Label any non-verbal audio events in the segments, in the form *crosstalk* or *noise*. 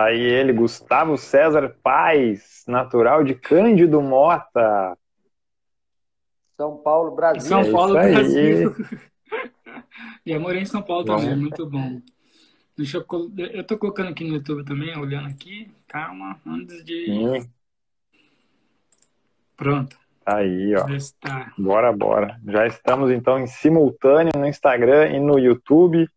Tá aí ele, Gustavo César Paz, natural de Cândido Mota. São Paulo, Brasil. São É Paulo, aí. Brasil. *laughs* e eu morei em São Paulo Vamos. também, muito bom. Deixa eu, col- eu tô colocando aqui no YouTube também, olhando aqui. Calma, antes de. Sim, Pronto. aí, ó. Já está. Bora, bora. Já estamos então em simultâneo no Instagram e no YouTube.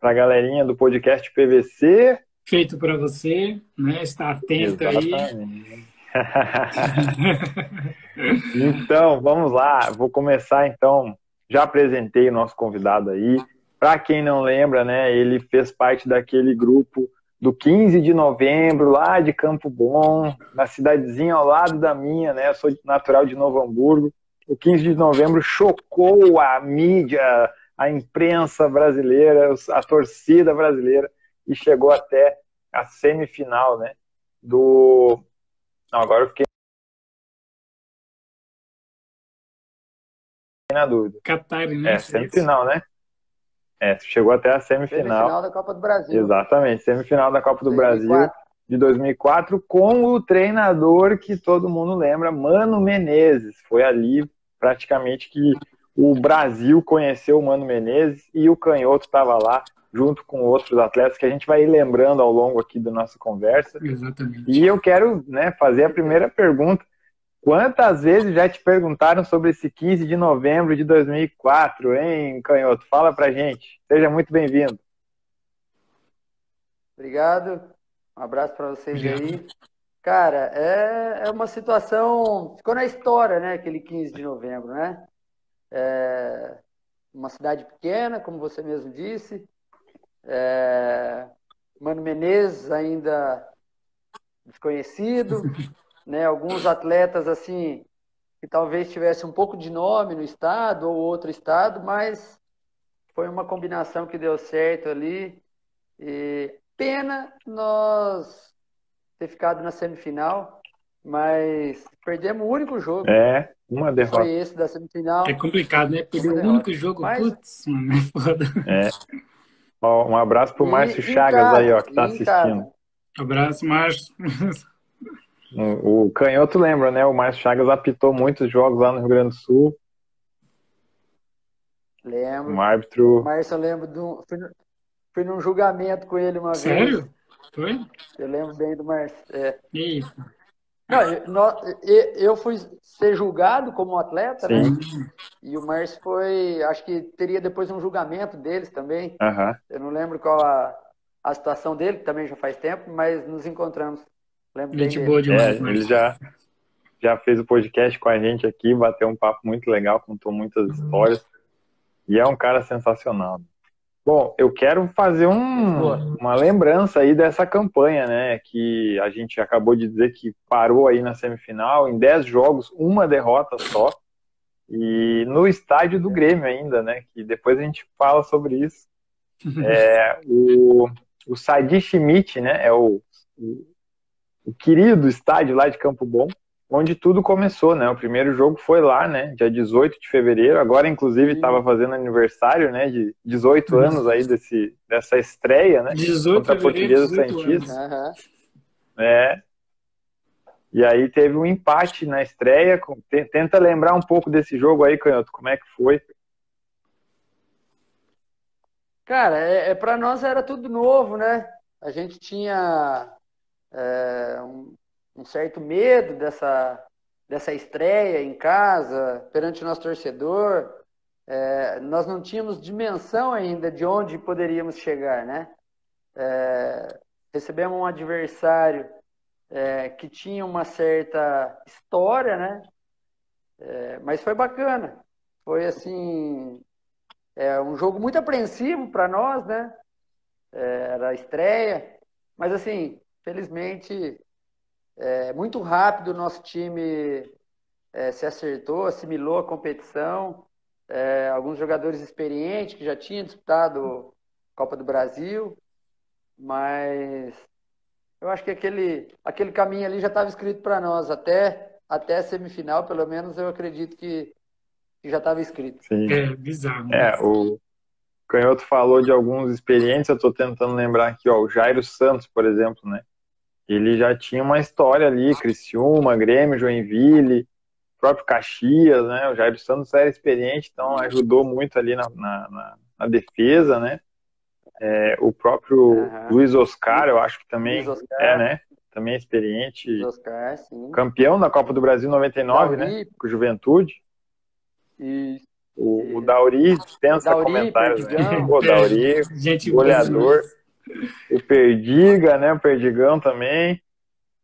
Pra galerinha do podcast PVC. Feito para você, né? Está atento aí. Exatamente. *laughs* Então, vamos lá. Vou começar então. Já apresentei o nosso convidado aí. Para quem não lembra, né, ele fez parte daquele grupo do 15 de novembro, lá de Campo Bom, na cidadezinha ao lado da minha, né? Eu sou natural de Novo Hamburgo. O 15 de novembro chocou a mídia, a imprensa brasileira, a torcida brasileira e chegou até a semifinal, né? Do. Não, agora eu fiquei na dúvida. Né? É, semifinal, né? É, chegou até a semifinal. Semifinal da Copa do Brasil. Exatamente, semifinal da Copa do Brasil 2004. de 2004 com o treinador que todo mundo lembra, Mano Menezes. Foi ali praticamente que o Brasil conheceu o Mano Menezes e o Canhoto estava lá junto com outros atletas que a gente vai ir lembrando ao longo aqui da nossa conversa. Exatamente. E eu quero né, fazer a primeira pergunta. Quantas vezes já te perguntaram sobre esse 15 de novembro de 2004, hein, Canhoto? Fala pra gente. Seja muito bem-vindo. Obrigado. Um abraço para vocês Obrigado. aí. Cara, é, é uma situação. Ficou na história, né? Aquele 15 de novembro, né? É uma cidade pequena, como você mesmo disse. É, Mano Menezes ainda desconhecido, *laughs* né? Alguns atletas assim que talvez tivesse um pouco de nome no estado ou outro estado, mas foi uma combinação que deu certo ali. E pena nós ter ficado na semifinal, mas perdemos o único jogo. É, uma derrota. Foi esse da semifinal. É complicado, né? Perder o único jogo. Mas- Putz, mano, é foda. *laughs* Ó, um abraço pro Márcio Chagas casa, aí, ó, que tá assistindo. casa. Abraço, Márcio. *laughs* O, o Canhoto lembra, né? O Márcio Chagas apitou muitos jogos lá no Rio Grande do Sul. Lembro. Um árbitro. Márcio, eu lembro de um. Fui, no- fui num julgamento com ele uma vez. Sério? Foi? Eu lembro bem do Márcio. É. Eita. Não, eu, eu- fui ser julgado como atleta, né? Sim. E o Márcio foi. Acho que teria depois um julgamento deles também. Aham. Eu não lembro qual a, a situação dele, que também já faz tempo, mas nos encontramos. Lembro Gente boa É, demais, ele Márcio. já, já fez o podcast com a gente aqui, bateu um papo muito legal, contou muitas histórias. E é um cara sensacional. Bom, eu quero fazer um, uma lembrança aí dessa campanha, né? Que a gente acabou de dizer que parou aí na semifinal, em 10 jogos, uma derrota só. E no estádio do Grêmio ainda, né? Que depois a gente fala sobre isso. *laughs* É, o, o Sadi Schmidt, né? É o, o, o querido estádio lá de Campo Bom, onde tudo começou, né? O primeiro jogo foi lá, né? Dia 18 de fevereiro. Agora, inclusive, estava fazendo aniversário, né? De 18 anos aí desse, dessa estreia, né? 18 Contra a de fevereiro, Portuguesa 18 Santista. anos. Aham. É. E aí teve um empate na estreia. Tenta lembrar um pouco desse jogo aí, Canhoto. Como é que foi? Cara, é, é para nós era tudo novo, né? A gente tinha é, um, um certo medo dessa, dessa estreia em casa, perante o nosso torcedor. É, nós não tínhamos dimensão ainda de onde poderíamos chegar, né? É, recebemos um adversário é, que tinha uma certa história, né? É, mas foi bacana. Foi assim, é um jogo muito apreensivo para nós, né? É, era a estreia, mas assim, felizmente, é, muito rápido o nosso time é, se acertou, assimilou a competição. É, alguns jogadores experientes que já tinham disputado Copa do Brasil, mas eu acho que aquele, aquele caminho ali já estava escrito para nós, até, até a semifinal, pelo menos eu acredito que, que já estava escrito. Sim. É, bizarro. né? É, o Canhoto falou de alguns experientes, eu estou tentando lembrar aqui, ó, o Jairo Santos, por exemplo, né? Ele já tinha uma história ali, Criciúma, Grêmio, Joinville, próprio Caxias, né? O Jair Santos era experiente, então ajudou muito ali na, na, na, na defesa, né? É, o próprio uhum. Luiz Oscar, eu acho que também é, né? Também é experiente. Oscar, campeão da Copa do Brasil 99, Dauri. né? Com Juventude. E o, o Dauri dispensa Dauri, comentários, né? Né? O Dauri, Gente, goleador. O Perdiga, né? O Perdigão também,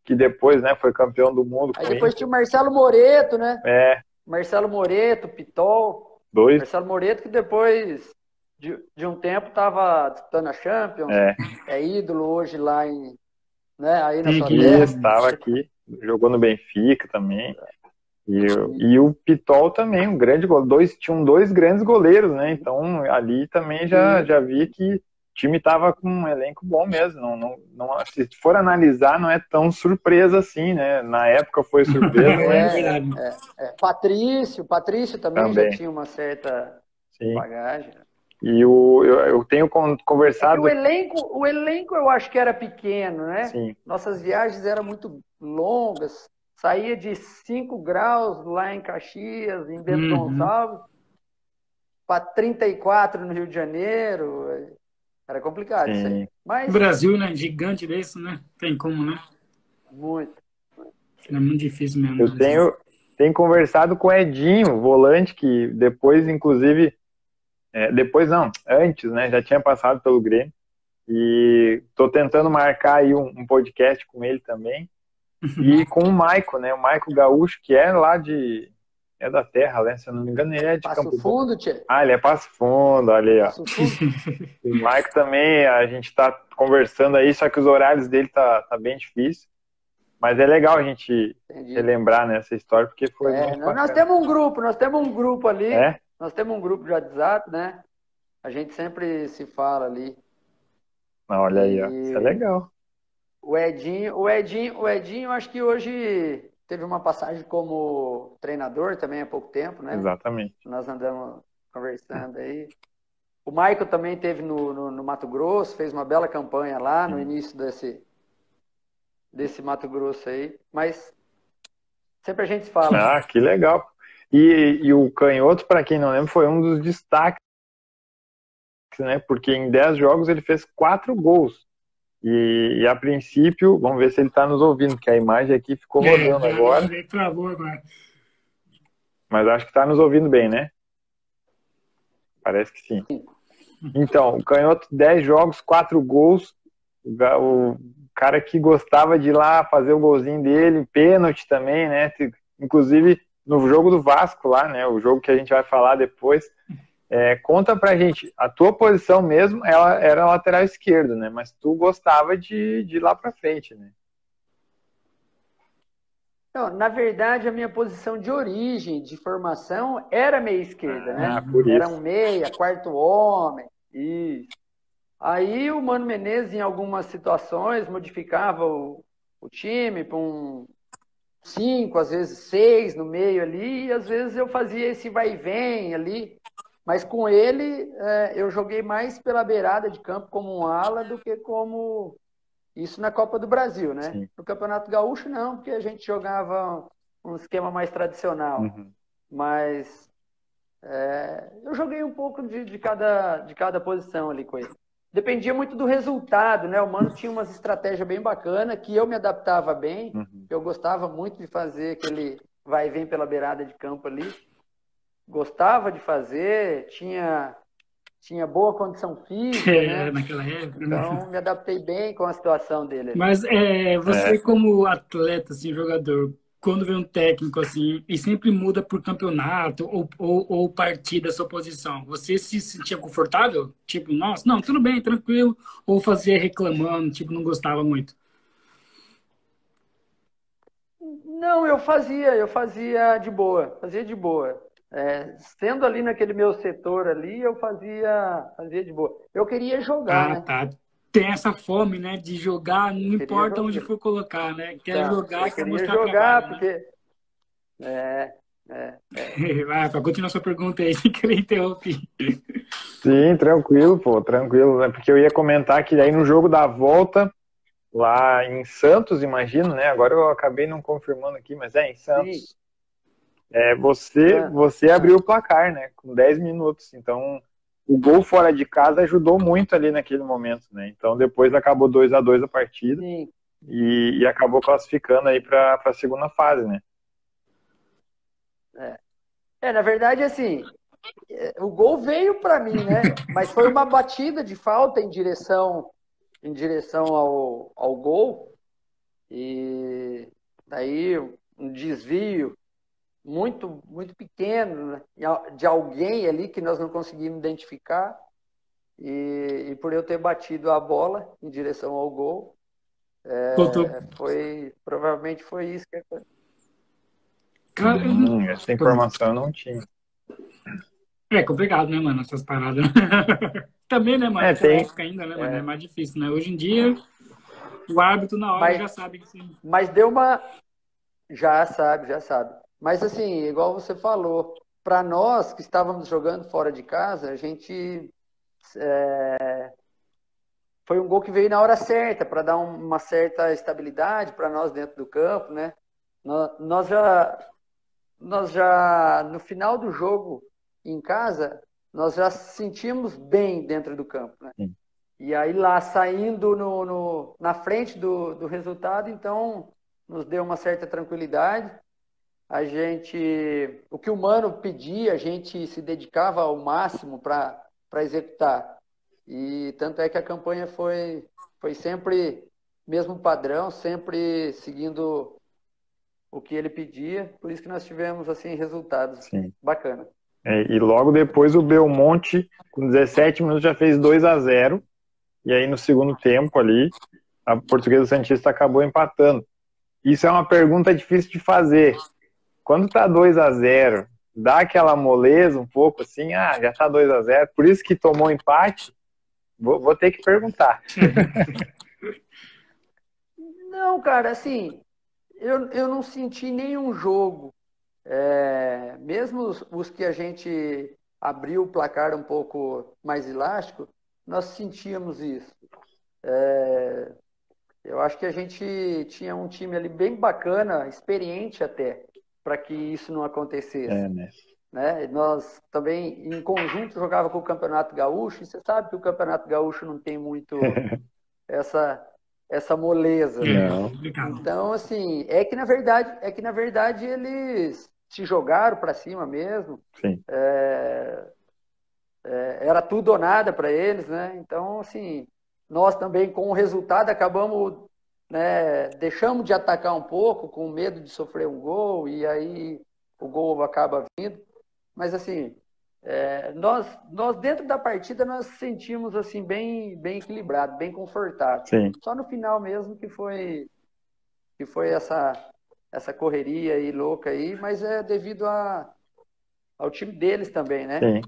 que depois, né, foi campeão do mundo. Aí depois tinha o Marcelo Moreto, né? É. Marcelo Moreto, Pitol. Dois. Marcelo Moreto, que depois de, de um tempo estava disputando a Champions. É. é ídolo hoje lá em. Né, aí na sua terra. Estava aqui, jogou no Benfica também. E, e o Pitol também, um grande goleiro. Dois, tinham dois grandes goleiros, né? Então ali também já, já vi que time estava com um elenco bom mesmo. Não, não, não, se for analisar, não é tão surpresa assim, né? Na época foi *laughs* surpresa. é, é, é, Patrício, Patrício também, também, já tinha uma certa Sim. bagagem. E o, eu, eu tenho conversado. o elenco, o elenco eu acho que era pequeno, né? Sim. Nossas viagens eram muito longas saía de 5 graus lá em Caxias, em Bento uhum. Gonçalves, para 34 no Rio de Janeiro. Era complicado isso aí. Mas... O Brasil, né? Gigante desse, né? Tem como, né? Muito. É muito difícil mesmo. Eu tenho, tenho conversado com o Edinho, volante, que depois, inclusive, é, depois não, antes, né? Já tinha passado pelo Grêmio. E estou tentando marcar aí um, um podcast com ele também *laughs* e com o Maico, né? O Maico Gaúcho, que é lá de. É da terra, né? Se eu não me engano, ele é de Passo Campo Fundo, tia. Ah, ele é Passo Fundo, olha aí, ó. *laughs* o Maico também, a gente tá conversando aí, só que os horários dele tá, tá bem difícil. Mas é legal a gente Entendi. relembrar nessa né, história, porque foi. É, nós, nós temos um grupo, nós temos um grupo ali. É? Nós temos um grupo de WhatsApp, né? A gente sempre se fala ali. Olha aí, ó. Isso é legal. O Edinho, o Edinho, o Edinho, acho que hoje teve uma passagem como treinador também há pouco tempo, né? Exatamente. Nós andamos conversando aí. O Michael também teve no, no, no Mato Grosso, fez uma bela campanha lá no início desse, desse Mato Grosso aí. Mas sempre a gente fala. Ah, que legal. E, e o Canhoto, para quem não lembra, foi um dos destaques, né? Porque em 10 jogos ele fez 4 gols. E, e, a princípio, vamos ver se ele está nos ouvindo, que a imagem aqui ficou é, rodando é, agora. Travou agora. Mas acho que está nos ouvindo bem, né? Parece que sim. Então, o Canhoto, 10 jogos, 4 gols. O cara que gostava de ir lá fazer o golzinho dele, pênalti também, né? Inclusive no jogo do Vasco lá, né? O jogo que a gente vai falar depois. É, conta pra gente, a tua posição mesmo ela era lateral esquerdo, né? Mas tu gostava de, de ir lá pra frente, né? Não, na verdade, a minha posição de origem, de formação, era meia esquerda, né? ah, né? Era um meia, quarto homem, isso. Aí o Mano Menezes, em algumas situações, modificava o, o time para um cinco, às vezes seis no meio ali, e às vezes eu fazia esse vai e vem ali. Mas com ele, é, eu joguei mais pela beirada de campo como um ala do que como isso na Copa do Brasil, né? Sim. No Campeonato Gaúcho, não, porque a gente jogava um esquema mais tradicional. Uhum. Mas é, eu joguei um pouco de, de, cada, de cada posição ali com ele. Dependia muito do resultado, né? O Mano tinha umas estratégias bem bacanas que eu me adaptava bem. Uhum. Eu gostava muito de fazer aquele vai e vem pela beirada de campo ali gostava de fazer, tinha, tinha boa condição física, é, né? naquela época. Né? Então, me adaptei bem com a situação dele. Mas é, você, é. como atleta, assim, jogador, quando vem um técnico assim e sempre muda por campeonato ou, ou, ou partida sua posição, você se sentia confortável? Tipo, nossa, não, tudo bem, tranquilo. Ou fazia reclamando, tipo, não gostava muito? Não, eu fazia, eu fazia de boa, fazia de boa. É, sendo ali naquele meu setor ali, eu fazia, fazia de boa. Eu queria jogar, ah, né? tá. Tem essa fome, né, de jogar, não importa jogar. onde for colocar, né? Quer tá. jogar, quer mostrar jogar, trabalho, porque... Né? É, é, é. *laughs* Vai, para continuar sua pergunta aí, *laughs* sem querer interromper. Sim, tranquilo, pô, tranquilo. Né? Porque eu ia comentar que aí no jogo da volta, lá em Santos, imagino, né? Agora eu acabei não confirmando aqui, mas é em Santos. É, você, é. você abriu o placar, né? Com 10 minutos. Então, o gol fora de casa ajudou muito ali naquele momento, né? Então, depois acabou 2 a 2 a partida. E, e, acabou classificando aí para a segunda fase, né? É. é, na verdade, assim, o gol veio para mim, né? Mas foi uma batida de falta em direção em direção ao, ao gol e daí um desvio muito muito pequeno né? de alguém ali que nós não conseguimos identificar e, e, por eu ter batido a bola em direção ao gol é, foi provavelmente foi isso que aconteceu. Hum, essa informação eu não tinha. É complicado, né, mano, essas paradas. *laughs* Também, né, mano? É, tem... época ainda, né, mano? É. é. mais difícil, né? Hoje em dia, o árbitro na hora mas, já sabe que sim. Mas deu uma. Já sabe, já sabe. Mas assim, igual você falou, para nós que estávamos jogando fora de casa, a gente. É... Foi um gol que veio na hora certa, para dar uma certa estabilidade para nós dentro do campo, né? Nós já, nós já, no final do jogo, em casa, nós já sentimos bem dentro do campo. Né? Sim. E aí lá saindo no, no, na frente do, do resultado, então nos deu uma certa tranquilidade. A gente, o que o Mano pedia, a gente se dedicava ao máximo para executar. E tanto é que a campanha foi, foi sempre mesmo padrão, sempre seguindo o que ele pedia. Por isso que nós tivemos assim resultados Sim. bacanas. É, e logo depois o Belmonte, com 17 minutos, já fez 2 a 0 E aí no segundo tempo ali, a Portuguesa Santista acabou empatando. Isso é uma pergunta difícil de fazer. Quando tá 2 a 0 dá aquela moleza um pouco assim, ah, já tá 2 a 0 por isso que tomou empate? Vou, vou ter que perguntar. *laughs* Não, cara, assim, eu, eu não senti nenhum jogo é, mesmo os, os, que a gente abriu o placar um pouco mais elástico, nós sentíamos isso. É, eu acho que a gente tinha um time ali bem bacana, experiente até, para que isso não acontecesse. É, né? Né? Nós também, em conjunto, jogava com o Campeonato Gaúcho, e você sabe que o Campeonato Gaúcho não tem muito *laughs* essa essa moleza. Né? Então, assim, é que na verdade, é que na verdade eles se jogaram para cima mesmo. É, é, era tudo ou nada para eles, né? Então, assim, nós também com o resultado acabamos, né, deixamos de atacar um pouco com medo de sofrer um gol e aí o gol acaba vindo. Mas assim, é, nós, nós dentro da partida nós sentimos assim bem, bem equilibrado, bem confortável. Sim. Só no final mesmo que foi que foi essa essa correria aí louca aí, mas é devido a, ao time deles também, né? Sim.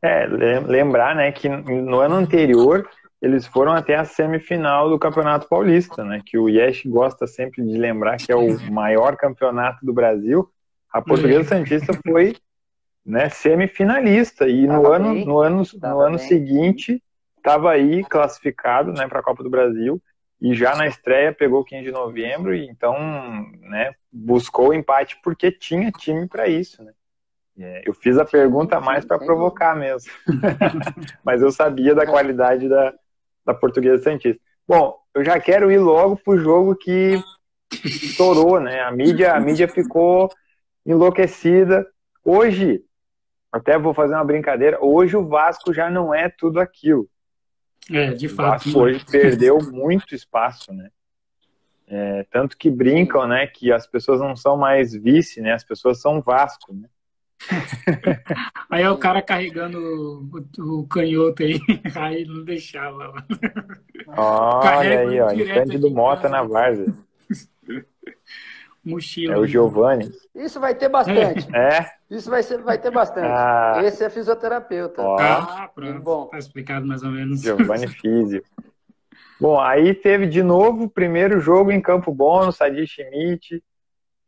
É, lembrar, né, que no ano anterior eles foram até a semifinal do Campeonato Paulista, né, que o Yesh gosta sempre de lembrar que é o maior campeonato do Brasil. A Portuguesa Santista foi, né, semifinalista. E no ano, no ano, no ano seguinte estava aí classificado, né, para a Copa do Brasil. E já na estreia pegou 15 de novembro. E então né, buscou o empate porque tinha time para isso. Né? É, eu fiz a pergunta mais para provocar mesmo, *laughs* mas eu sabia da qualidade da, da Portuguesa Santista. Bom, eu já quero ir logo para o jogo que estourou, né? A mídia, a mídia ficou enlouquecida. Hoje, até vou fazer uma brincadeira, hoje o Vasco já não é tudo aquilo. É, de fato. O hoje perdeu *laughs* muito espaço, né? É, tanto que brincam, né, que as pessoas não são mais vice, né? As pessoas são Vasco, né? Aí é o cara carregando o, o, canhoto aí, *laughs* aí não deixava. Olha aí, ó, do Mota na várzea. *laughs* Mochila. É o Giovanni. Isso vai ter bastante. É? Isso vai, ser, vai ter bastante. Ah. Esse é fisioterapeuta. Ó. Ah, pronto. Bom. Tá explicado mais ou menos. Giovanni *laughs* Físio. Bom, aí teve de novo o primeiro jogo em Campo Bom, no Sadi Schmidt.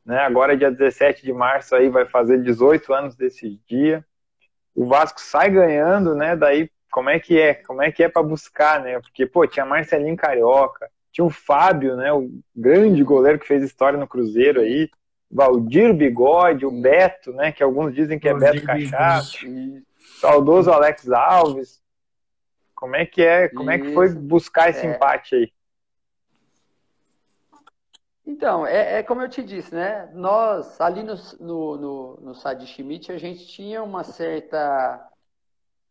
Né? Agora, dia 17 de março, aí vai fazer 18 anos desse dia. O Vasco sai ganhando, né? Daí, como é que é? Como é que é para buscar, né? Porque, pô, tinha Marcelinho Carioca, tinha o Fábio, né, o grande goleiro que fez história no Cruzeiro aí, Valdir Bigode, o Beto, né, que alguns dizem que é Beto Cachaça, saudoso Alex Alves. Como é que é? Como é que foi buscar esse é. empate aí? Então, é, é, como eu te disse, né? Nós, ali no, no, no, no Sadi Schmidt, a gente tinha uma certa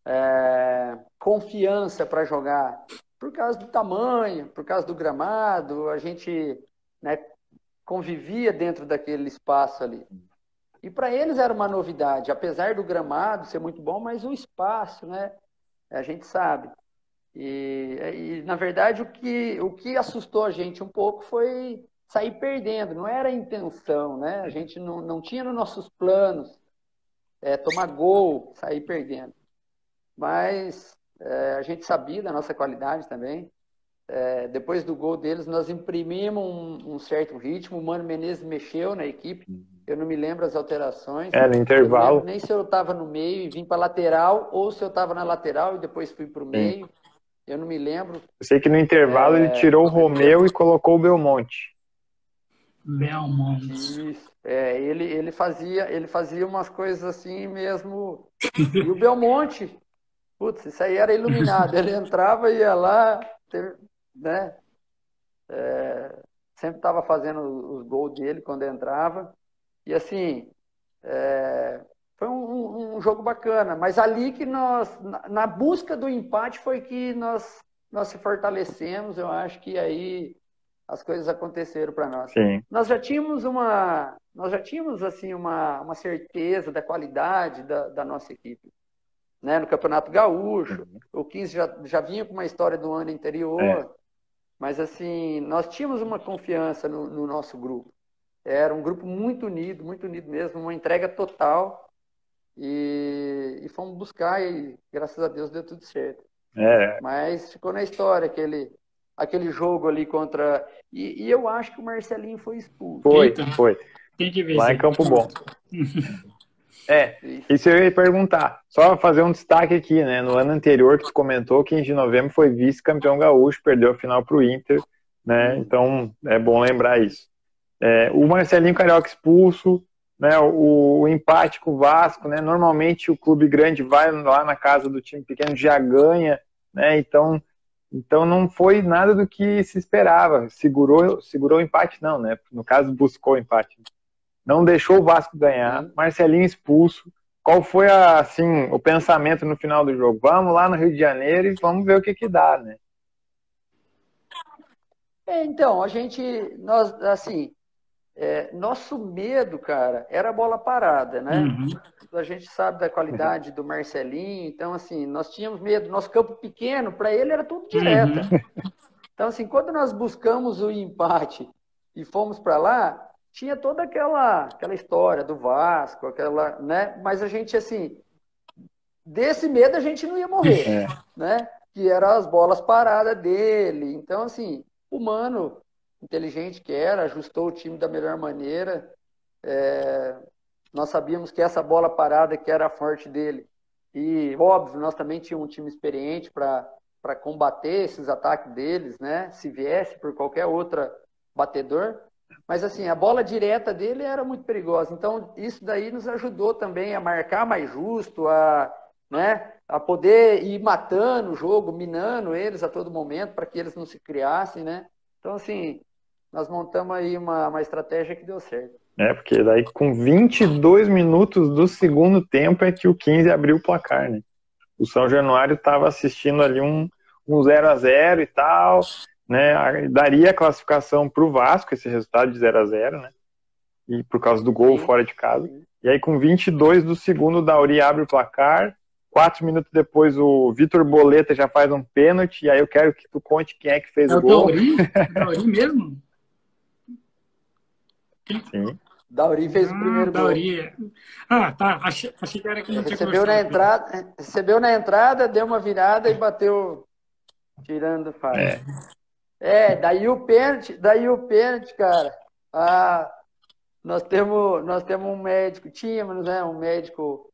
é, confiança para jogar por causa do tamanho, por causa do gramado, a gente né, convivia dentro daquele espaço ali. E para eles era uma novidade, apesar do gramado ser muito bom, mas o espaço, né? A gente sabe. E, e na verdade o que, o que assustou a gente um pouco foi sair perdendo, não era a intenção, né? A gente não, não tinha nos nossos planos é, tomar gol, sair perdendo. Mas é, a gente sabia da nossa qualidade também. É, depois do gol deles, nós imprimimos um, um, certo ritmo. O Mano Menezes mexeu na equipe. Eu não me lembro as alterações. É, no intervalo. nem se eu estava no meio e vim para lateral, ou se eu estava na lateral e depois fui para o meio. Eu não me lembro. Eu sei que no intervalo é... ele tirou o Romeu e colocou o Belmonte. Belmonte. Isso. É, ele, ele, fazia, ele fazia umas coisas assim mesmo. E o Belmonte, putz, isso aí era iluminado. Ele entrava e ia lá, né? É, sempre estava fazendo os gols dele quando entrava. E assim, é, foi um, um, jogo bacana. Mas ali que nós, na, na busca do empate, foi que nós, nós se fortalecemos. Eu acho que aí as coisas aconteceram para nós. Sim. Nós já tínhamos uma, nós já tínhamos assim uma, uma certeza da qualidade da, da nossa equipe, né? No Campeonato Gaúcho, uhum. o 15 já, já vinha com uma história do ano anterior, é. mas assim nós tínhamos uma confiança no, no, nosso grupo. Era um grupo muito unido, muito unido mesmo, uma entrega total e, e fomos buscar e graças a Deus deu tudo certo. É. Mas ficou na história aquele aquele jogo ali contra. E, e, eu acho que o Marcelinho foi expulso. Foi, Eita. foi. Tem que ver. Lá em Campo Bom. *laughs* é, isso eu ia perguntar. Só fazer um destaque aqui, né? No ano anterior que tu comentou, 15 de novembro foi vice-campeão gaúcho, perdeu a final para o Inter, né? Então é bom lembrar isso. É, o Marcelinho Carioca expulso, né? O, o, empate com o Vasco, né? Normalmente o clube grande vai lá na casa do time pequeno já ganha, né? Então então não foi nada do que se esperava. Segurou, segurou o empate, não, né? No caso, buscou o empate. Não deixou o Vasco ganhar. Uhum. Marcelinho expulso. Qual foi a, assim o pensamento no final do jogo? Vamos lá no Rio de Janeiro e vamos ver o que que dá, né? É, então a gente, nós assim, é, nosso medo, cara, era a bola parada, né? Uhum. A gente sabe da qualidade do Marcelinho, então, assim, nós tínhamos medo. Nosso campo pequeno, para ele, era tudo direta. Uhum. Então, assim, quando nós buscamos o empate e fomos para lá, tinha toda aquela, aquela história do Vasco, aquela, né? Mas a gente, assim, desse medo a gente não ia morrer, é. né? Que eram as bolas paradas dele. Então, assim, o Mano inteligente que era, ajustou o time da melhor maneira. É, nós sabíamos que essa bola parada que era a forte dele. E, óbvio, nós também tínhamos um time experiente para combater esses ataques deles, né? Se viesse por qualquer outra batedor. Mas, assim, a bola direta dele era muito perigosa. Então, isso daí nos ajudou também a marcar mais justo, a, né, a poder ir matando o jogo, minando eles a todo momento, para que eles não se criassem, né? Então, assim, nós montamos aí uma, uma estratégia que deu certo. É, porque daí com 22 minutos do segundo tempo é que o 15 abriu o placar, né? O São Januário estava assistindo ali um, um 0 a 0 e tal, né? Daria a classificação para o Vasco, esse resultado de 0 a 0 né? E por causa do gol Sim. fora de casa. E aí com 22 do segundo, o Dauri abre o placar. Quatro minutos depois, o Vitor Boleta já faz um pênalti. E aí eu quero que tu conte quem é que fez é o gol. Dauri? *laughs* Dauri mesmo? Sim. Dauri fez ah, o primeiro Dauri. gol. Ah, tá. Achei, achei que era que não recebeu na entrada, Recebeu na entrada, deu uma virada e bateu tirando o É. é, daí o pênalti, daí o pênalti, cara. Ah, nós temos, nós temos um médico, tínhamos, né, um médico,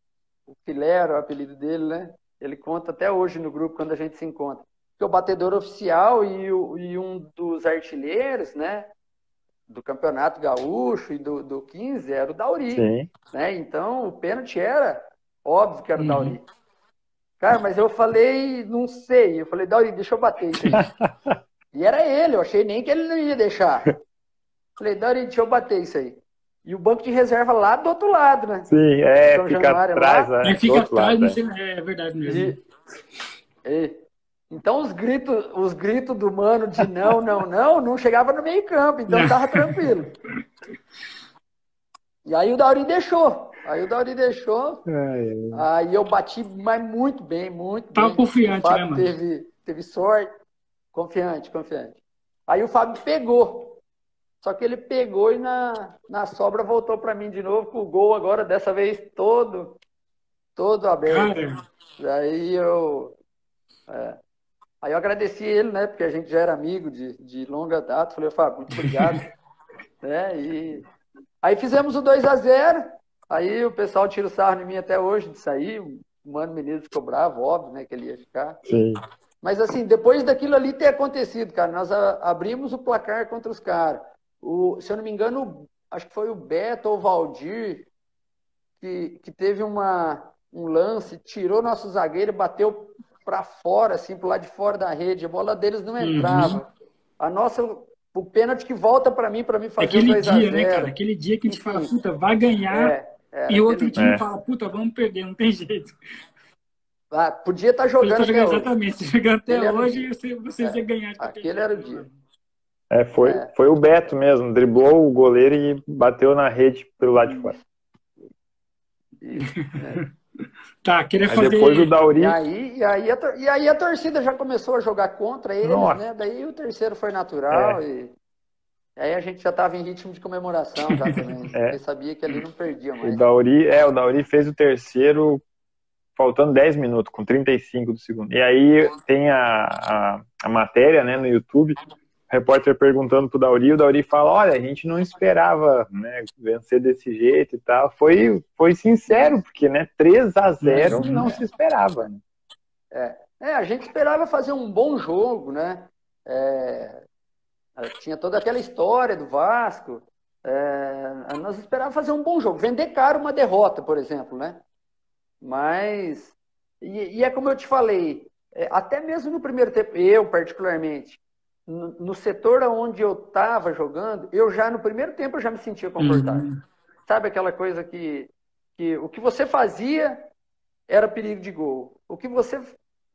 o Filero, o apelido dele, né? Ele conta até hoje no grupo quando a gente se encontra. que o batedor oficial e, o, e um dos artilheiros, né? Do Campeonato Gaúcho e do, do 15 era o Dauri. Sim. Né? Então o pênalti era óbvio que era o uhum. Dauri. Cara, mas eu falei, não sei. Eu falei, Dauri, deixa eu bater isso *laughs* aí. e era ele, eu achei nem que ele não ia deixar. Falei, Dauri, deixa eu bater isso aí. E o banco de reserva lá do outro lado, né? Sim, é, São fica Januário, atrás, lá. É, fica atrás, lado, é. é verdade mesmo. E, e, então os gritos, os gritos do mano de não, não, não, não chegava no meio campo, então tava tranquilo. E aí o Dauri deixou. Aí o Dauri deixou. É, é. Aí eu bati, mas muito bem, muito tava bem. confiante, o né, mano? Teve, teve sorte. Confiante, confiante. Aí o Fábio pegou. Só que ele pegou e na, na sobra voltou para mim de novo com o gol agora, dessa vez todo, todo aberto. Cara. Aí eu. É, Aí eu agradeci ele, né? Porque a gente já era amigo de, de longa data. Falei, Fábio, muito obrigado. *laughs* né? E aí fizemos o 2 a 0 Aí o pessoal tira o sarro em mim até hoje de sair. O Mano Menezes ficou bravo, óbvio, né? Que ele ia ficar. Sim. Mas assim, depois daquilo ali ter acontecido, cara, nós abrimos o placar contra os caras. O, se eu não me engano, acho que foi o Beto ou o Valdir que, que teve uma, um lance, tirou nosso zagueiro, bateu para fora, assim, pro lado de fora da rede. A bola deles não entrava. Uhum. A nossa, o pênalti que volta para mim, para mim fazer Aquele 2 dia, né, cara? Aquele dia que a gente Enfim, fala, puta, vai ganhar. É, é, e o outro time é. fala, puta, vamos perder, não tem jeito. Ah, podia estar tá jogando. Tá jogando exatamente, *laughs* jogando até hoje e vocês iam ganhar. Aquele era o dia. É, foi, é. foi o Beto mesmo, driblou o goleiro e bateu na rede pelo lado de fora. Isso, é. *laughs* Tá, queria aí fazer. Depois o Dauri. E aí, e, aí a, e aí a torcida já começou a jogar contra eles, Nossa. né? Daí o terceiro foi natural é. e. Aí a gente já estava em ritmo de comemoração já também. *laughs* é. Porque sabia que ali não perdia mais. O Dauri, é, o Dauri fez o terceiro faltando 10 minutos, com 35 do segundo. E aí tem a, a, a matéria né, no YouTube repórter perguntando pro Dauri, o Dauri fala, olha, a gente não esperava né, vencer desse jeito e tal. Foi, foi sincero, porque né, 3 a 0 não, não se esperava. Né? É. é, a gente esperava fazer um bom jogo, né? É, tinha toda aquela história do Vasco. É, nós esperávamos fazer um bom jogo, vender caro uma derrota, por exemplo, né? Mas, e, e é como eu te falei, é, até mesmo no primeiro tempo, eu particularmente, no, setor onde eu estava jogando, eu já no primeiro tempo eu já me sentia confortável. Uhum. Sabe aquela coisa que, que o que você fazia era perigo de gol. O que você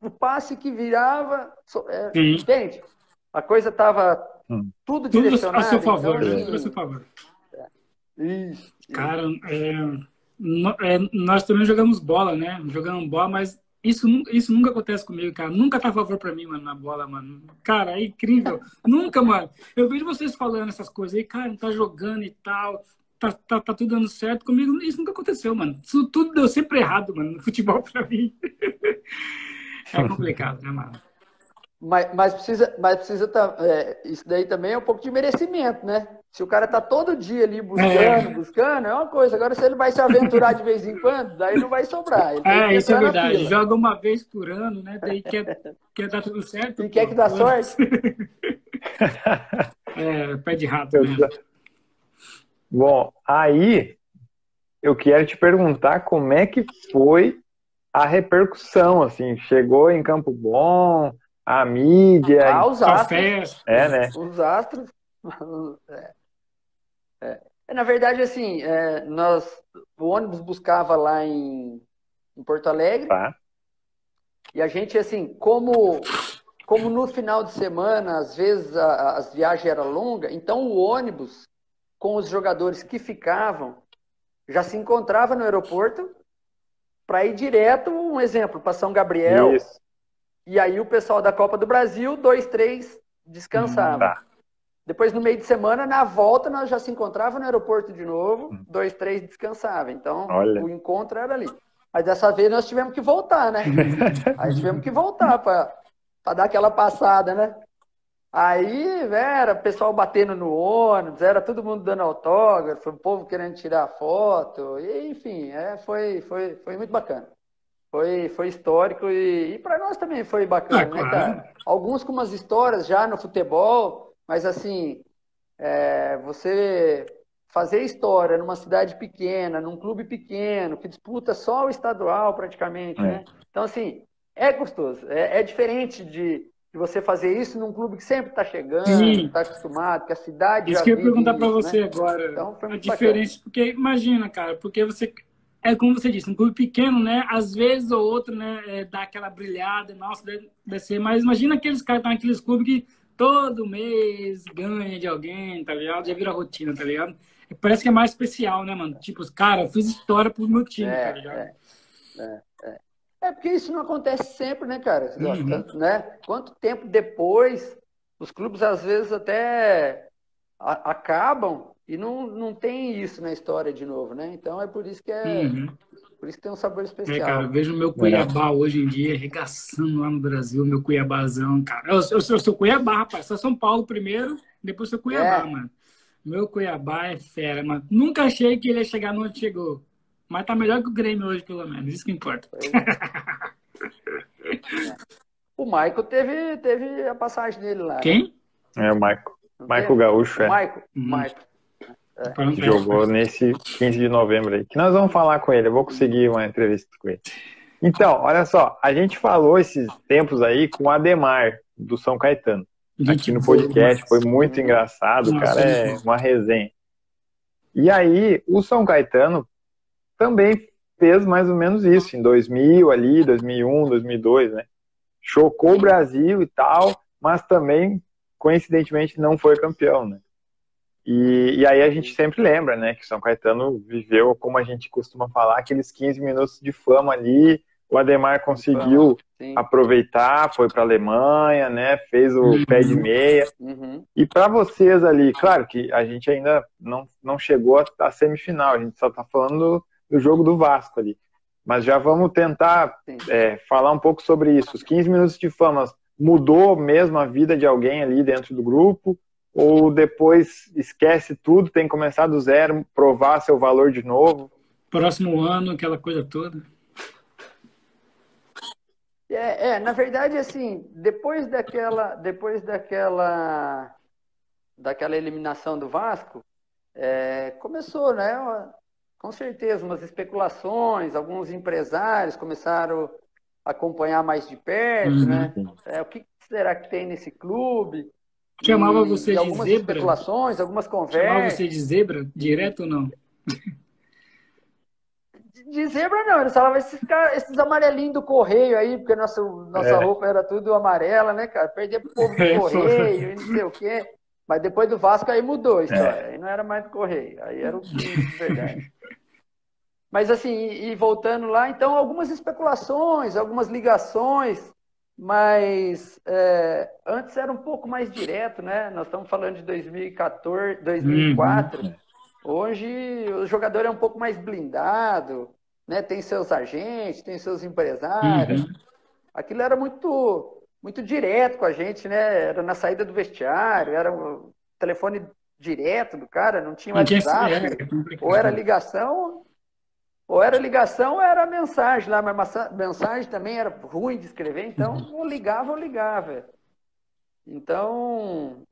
o passe que virava, é, entende? A coisa estava hum. tudo, tudo direcionado. a seu favor, então, né? tudo a seu favor. É. Isso, Cara, é, é, nós também jogamos bola, né? Jogamos bola, mas isso, isso nunca acontece comigo, cara. Nunca tá a favor pra mim, mano, na bola, mano. Cara, é incrível. *laughs* nunca, mano. Eu vejo vocês falando essas coisas aí, cara, tá jogando e tal. Tá, tá, tá tudo dando certo. Comigo isso nunca aconteceu, mano. Isso tudo deu sempre errado, mano, no futebol pra mim. *laughs* é *laughs* complicado, né, mano? Mas, mas precisa, mas precisa é, isso daí também é um pouco de merecimento, né? Se o cara tá todo dia ali buscando, é. buscando, é uma coisa. Agora, se ele vai se aventurar de vez em quando, daí não vai sobrar. é, isso é verdade. Joga uma vez por ano, né? Daí quer, quer dar tudo certo. E quer que dá sorte. *laughs* é, pé de rato mesmo. Bom, aí eu quero te perguntar como é que foi a repercussão, assim, chegou em Campo Bom, a mídia. Ah, os astros. É, né? Os astros. *laughs* É. É. Na verdade, assim, é, nós, o ônibus buscava lá em, em Porto Alegre. Tá. E a gente, assim, como, como no final de semana, às vezes a, as viagens eram longas, então o ônibus, com os jogadores que ficavam, já se encontrava no aeroporto para ir direto, um exemplo, para São Gabriel. Isso. E aí o pessoal da Copa do Brasil, dois, três, descansava. Tá. Depois, no meio de semana, na volta, nós já se encontrava no aeroporto de novo, hum. dois, três, descansava. Então, Olha. o encontro era ali. Mas dessa vez nós tivemos que voltar, né? *laughs* Aí tivemos que voltar para dar aquela passada, né? Aí, era o pessoal batendo no ônibus, era todo mundo dando autógrafo, o povo querendo tirar foto, e, enfim, é, foi, foi, foi muito bacana. Foi, foi histórico e, e para nós também foi bacana, ah, né, cara? Alguns com umas histórias já no futebol, mas assim, é, você fazer história numa cidade pequena, num clube pequeno, que disputa só o estadual praticamente, né? é. né? Então, assim, é gostoso. É, é diferente de, de, você fazer isso num clube que sempre está chegando, está acostumado, que a cidade. Isso que eu ia perguntar para você né? agora. Então, a diferença, porque imagina, cara, porque você é como você disse, um clube pequeno, né? Às vezes ou outro, né? É, dá aquela brilhada, nossa, deve, deve ser. Mas imagina aqueles caras que estão naqueles clubes que todo mês ganha de alguém, tá ligado? Já vira rotina, tá ligado? Parece que é mais especial, né, mano? Tipo, cara, eu fiz história pro meu time, é, tá ligado? É, é, é. é, porque isso não acontece sempre, né, cara? Uhum. Né? Quanto tempo depois, os clubes às vezes até acabam e não, não tem isso na história de novo, né? Então é por isso que é. Uhum. Por isso que tem um sabor especial. É, cara, vejo o meu Cuiabá hoje em dia arregaçando lá no Brasil, meu Cuiabazão, cara. Eu, eu, eu sou Cuiabá, rapaz. Sou São Paulo primeiro, depois sou Cuiabá, é. mano. Meu Cuiabá é fera, mano. Nunca achei que ele ia chegar onde chegou. Mas tá melhor que o Grêmio hoje, pelo menos. Isso que importa. É. *laughs* o Maico teve, teve a passagem dele lá. Né? Quem? Né? É o Maico. Maico Gaúcho, é. Maico. Hum. Maico. É. Jogou nesse 15 de novembro aí. Que nós vamos falar com ele. Eu vou conseguir uma entrevista com ele. Então, olha só, a gente falou esses tempos aí com o Ademar, do São Caetano. Aqui no podcast, foi muito engraçado, cara, é uma resenha. E aí, o São Caetano também fez mais ou menos isso, em 2000 ali, 2001, 2002, né? Chocou o Brasil e tal, mas também, coincidentemente, não foi campeão, né? E, e, aí a gente sempre lembra, né, que São Caetano viveu, como a gente costuma falar, aqueles 15 minutos de fama ali. O Ademar conseguiu Sim. aproveitar, foi para a Alemanha, né, fez o uhum. pé de meia. Uhum. E para vocês ali, claro que a gente ainda não, não chegou à semifinal, a gente só está falando do, jogo do Vasco ali. Mas já vamos tentar é, falar um pouco sobre isso. Os 15 minutos de fama mudou mesmo a vida de alguém ali dentro do grupo? Ou depois esquece tudo, tem que começar do zero, provar seu valor de novo? Próximo ano, aquela coisa toda. É, é, na verdade, assim, depois daquela, depois daquela, daquela eliminação do Vasco, é, começou, né? Com certeza, umas especulações, alguns empresários começaram a acompanhar mais de perto, uhum. né? É, o que será que tem nesse clube? Chamava você de algumas zebra? especulações, algumas conversas. Chamava você de zebra, direto ou não? De zebra não, eles falavam esses, esses amarelinhos do correio aí, porque nossa, nossa é. roupa era tudo amarela, né, cara? Perder pro povo do é, correio e não sei o quê. Mas depois do Vasco aí mudou a história. É. Aí não era mais do correio, aí era o *laughs* de verdade. Mas assim, e voltando lá, então algumas especulações, algumas ligações mas é, antes era um pouco mais direto, né? Nós estamos falando de 2014, 2004. Uhum. Hoje o jogador é um pouco mais blindado, né? Tem seus agentes, tem seus empresários. Uhum. Aquilo era muito, muito direto com a gente, né? Era na saída do vestiário, era o telefone direto do cara, não tinha WhatsApp, é, é ou era ligação ou era ligação ou era mensagem lá, mas mensagem também era ruim de escrever, então uhum. ou ligava ou ligava. Então,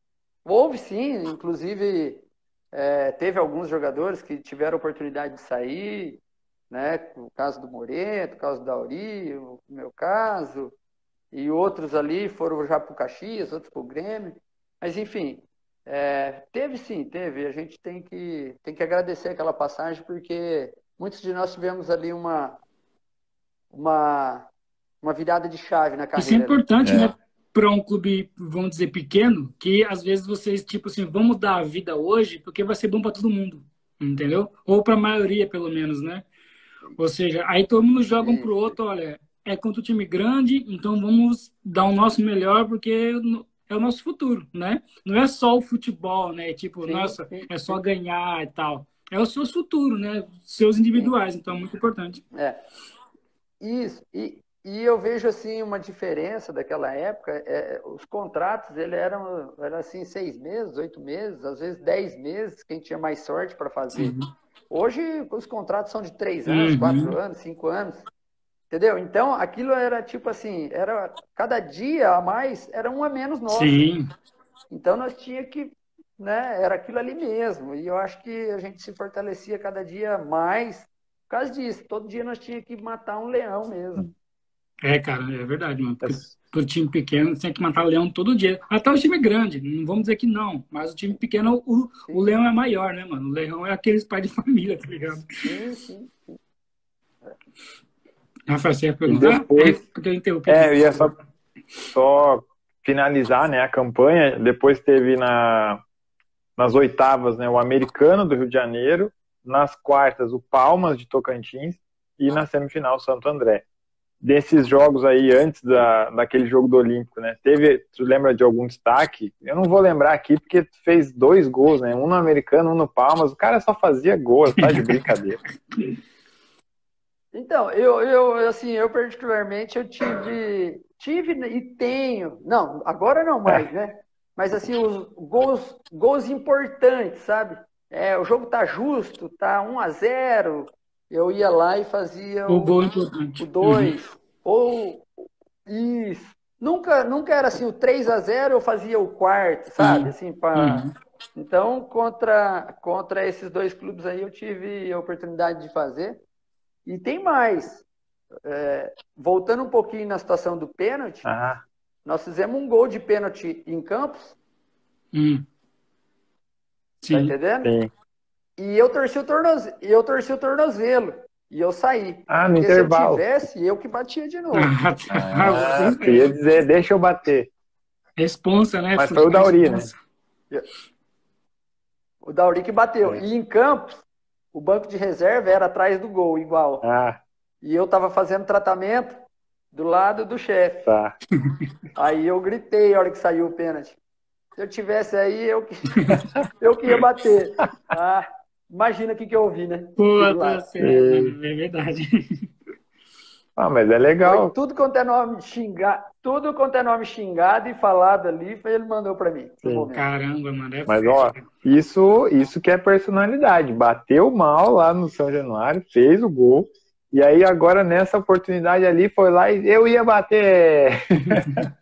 houve sim, inclusive é, teve alguns jogadores que tiveram oportunidade de sair, né? O caso do Moreto, o caso da Auri, o meu caso, e outros ali foram já para o Caxias, outros para o Grêmio. Mas, enfim, é, teve sim, teve. A gente tem que, tem que agradecer aquela passagem, porque muitos de nós tivemos ali uma, uma, uma virada de chave na carreira. Isso é importante, né? É. Para um clube, vamos dizer, pequeno, que às vezes vocês, tipo assim, vamos mudar a vida hoje porque vai ser bom para todo mundo, entendeu? Ou para a maioria, pelo menos, né? Ou seja, aí todo mundo joga um pro outro, olha, é contra o time grande, então vamos dar o nosso melhor porque é o nosso futuro, né? Não é só o futebol, né? Tipo, sim, nossa, sim, é só ganhar e tal é o seu futuro, né? Seus individuais, então é muito importante. É. Isso. E, e eu vejo assim uma diferença daquela época. É, os contratos ele eram, eram assim seis meses, oito meses, às vezes dez meses. Quem tinha mais sorte para fazer. Uhum. Hoje os contratos são de três anos, uhum. quatro anos, cinco anos. Entendeu? Então, aquilo era tipo assim, era cada dia a mais era um a menos nosso. Sim. Então nós tinha que, né, era aquilo ali mesmo. E eu acho que a gente se fortalecia cada dia mais por causa disso. Todo dia nós tinha que matar um leão mesmo. É, cara, é verdade, mano. Porque pro time pequeno, você tem que matar leão todo dia. Até o time grande, não vamos dizer que não. Mas o time pequeno, o, o leão é maior, né, mano? O leão é aqueles pais de família, tá ligado? Sim, sim. sim. Rafael, você ia perguntar? Depois, é, é, eu ia só, só finalizar né, a campanha. Depois teve na, nas oitavas né, o Americano do Rio de Janeiro, nas quartas o Palmas de Tocantins e na semifinal o Santo André. Desses jogos aí, antes da, daquele jogo do Olímpico, né? Teve, tu lembra de algum destaque? Eu não vou lembrar aqui porque tu fez dois gols, né? Um no Americano, um no Palmas. O cara só fazia gol, tá de brincadeira. *laughs* Então, eu, eu, assim, eu particularmente, eu tive, tive e tenho, não, agora não mais, né? Mas, assim, os gols, gols importantes, sabe? É, o jogo tá justo, tá 1 a 0 eu ia lá e fazia o, o gol importante. O 2, uhum. ou isso. Nunca, nunca era assim, o 3 a 0 eu fazia o quarto, sabe? Uhum. Assim, pra... Uhum. Então, contra, contra esses dois clubes aí, eu tive a oportunidade de fazer. E tem mais. É, voltando um pouquinho na situação do pênalti, ah. Nós fizemos um gol de pênalti em Campos. Hum. Tá entendendo? Sim. E eu torci o tornozelo, eu torci o tornozelo. E eu saí. Ah, no Porque intervalo. se eu tivesse, eu que batia de novo. Ah, ah, queria dizer, deixa eu bater. Responsa, né? Mas foi o Dauri, né? O Dauri que bateu. É. E em Campos, o banco de reserva era atrás do gol, igual. Ah. E eu tava fazendo tratamento do lado do chefe. Tá. Aí eu gritei a hora que saiu o pênalti. Se eu tivesse aí, eu que, *laughs* eu que ia bater. Ah, imagina o que, que eu ouvi, né? Pô, tá certo, é verdade. *laughs* Ah, mas é legal. Foi tudo quanto é nome xingado, tudo quanto é nome xingado e falado ali, foi ele mandou para mim. Caramba, mano. É mas ó, isso, isso que é personalidade. Bateu mal lá no São Januário, fez o gol. E aí agora nessa oportunidade ali foi lá e eu ia bater. *laughs*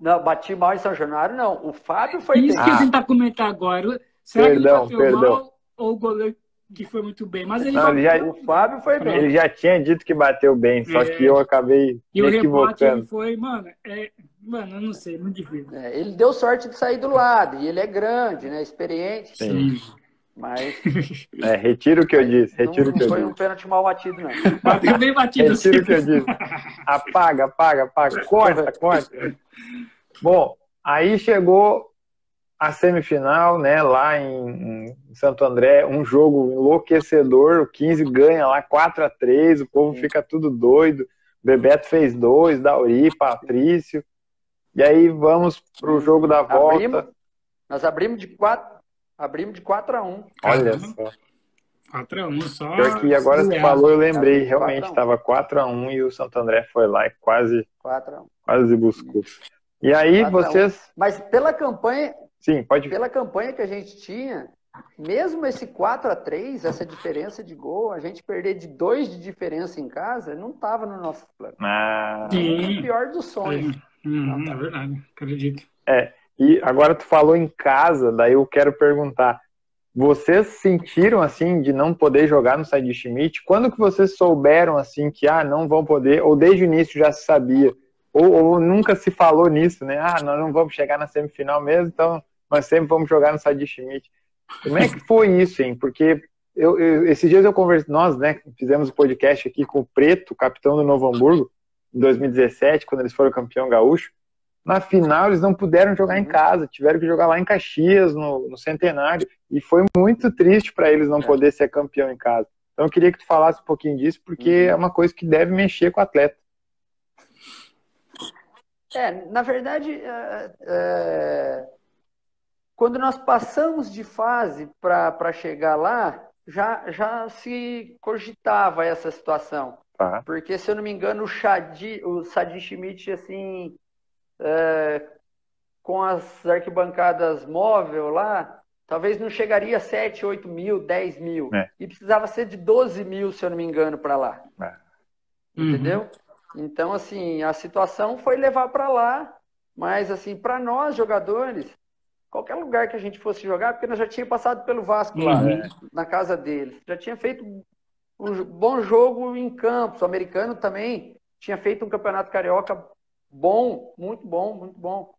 não, bati mal em São Januário, não. O Fábio foi. Isso que eu tentar comentar agora. Será perdão, que ele bateu perdão. mal ou o goleiro que foi muito bem. Mas ele, não, ele já, o Fábio foi bem. Ele já tinha dito que bateu bem, só é. que eu acabei e me o. Ele foi, mano, é, mano, eu não sei, muito difícil. É, ele deu sorte de sair do lado, e ele é grande, né, experiente. Sim. Mas. *laughs* É, retiro o que eu disse, retiro o que eu disse. Não foi um pênalti mal batido, não. Bateu bem batido. Retiro o que eu disse. Apaga, apaga, apaga. Corta, corta. Bom, aí chegou a semifinal, né, lá em, em, Santo André, um jogo enlouquecedor, o 15 ganha lá 4 a 3 o povo Sim. fica tudo doido, Bebeto fez dois, Dauri, Patrício, e aí vamos pro jogo da volta. Abrimos, nós abrimos de 4, abrimos de 4 a 1 Olha só. 4 a 1 só. Pior que agora você falou, eu lembrei, realmente estava 4 a 1 e o Santo André foi lá e quase, 4 a 1. quase buscou. E aí vocês... Mas pela campanha, Sim, pode. Pela campanha que a gente tinha, mesmo esse 4 a 3 essa diferença de gol, a gente perder de dois de diferença em casa, não estava no nosso plano. Ah. Sim. o pior dos sonhos. É, hum, é verdade, acredito. É, e agora tu falou em casa, daí eu quero perguntar. Vocês sentiram assim de não poder jogar no Side Schmidt? Quando que vocês souberam assim que ah, não vão poder, ou desde o início já se sabia? Ou, ou nunca se falou nisso, né? Ah, nós não vamos chegar na semifinal mesmo, então mas sempre vamos jogar no Sadi Schmidt. Como é que foi isso, hein? Porque eu, eu, esses dias eu conversei, nós, né, fizemos o um podcast aqui com o Preto, capitão do Novo Hamburgo, em 2017, quando eles foram campeão gaúcho. Na final, eles não puderam jogar em uhum. casa, tiveram que jogar lá em Caxias, no, no Centenário, e foi muito triste para eles não é. poder ser campeão em casa. Então, eu queria que tu falasse um pouquinho disso, porque uhum. é uma coisa que deve mexer com o atleta. É, na verdade, é, é quando nós passamos de fase para chegar lá, já, já se cogitava essa situação. Tá. Porque, se eu não me engano, o, Shadi, o Sadi Schmidt, assim, é, com as arquibancadas móvel lá, talvez não chegaria a 7, 8 mil, 10 mil. É. E precisava ser de 12 mil, se eu não me engano, para lá. É. uhum. entendeu? Então, assim, a situação foi levar para lá, mas, assim, para nós jogadores, qualquer lugar que a gente fosse jogar, porque nós já tinha passado pelo Vasco lá, uhum. na casa deles, já tinha feito um bom jogo em campos, o americano também tinha feito um campeonato carioca bom, muito bom, muito bom,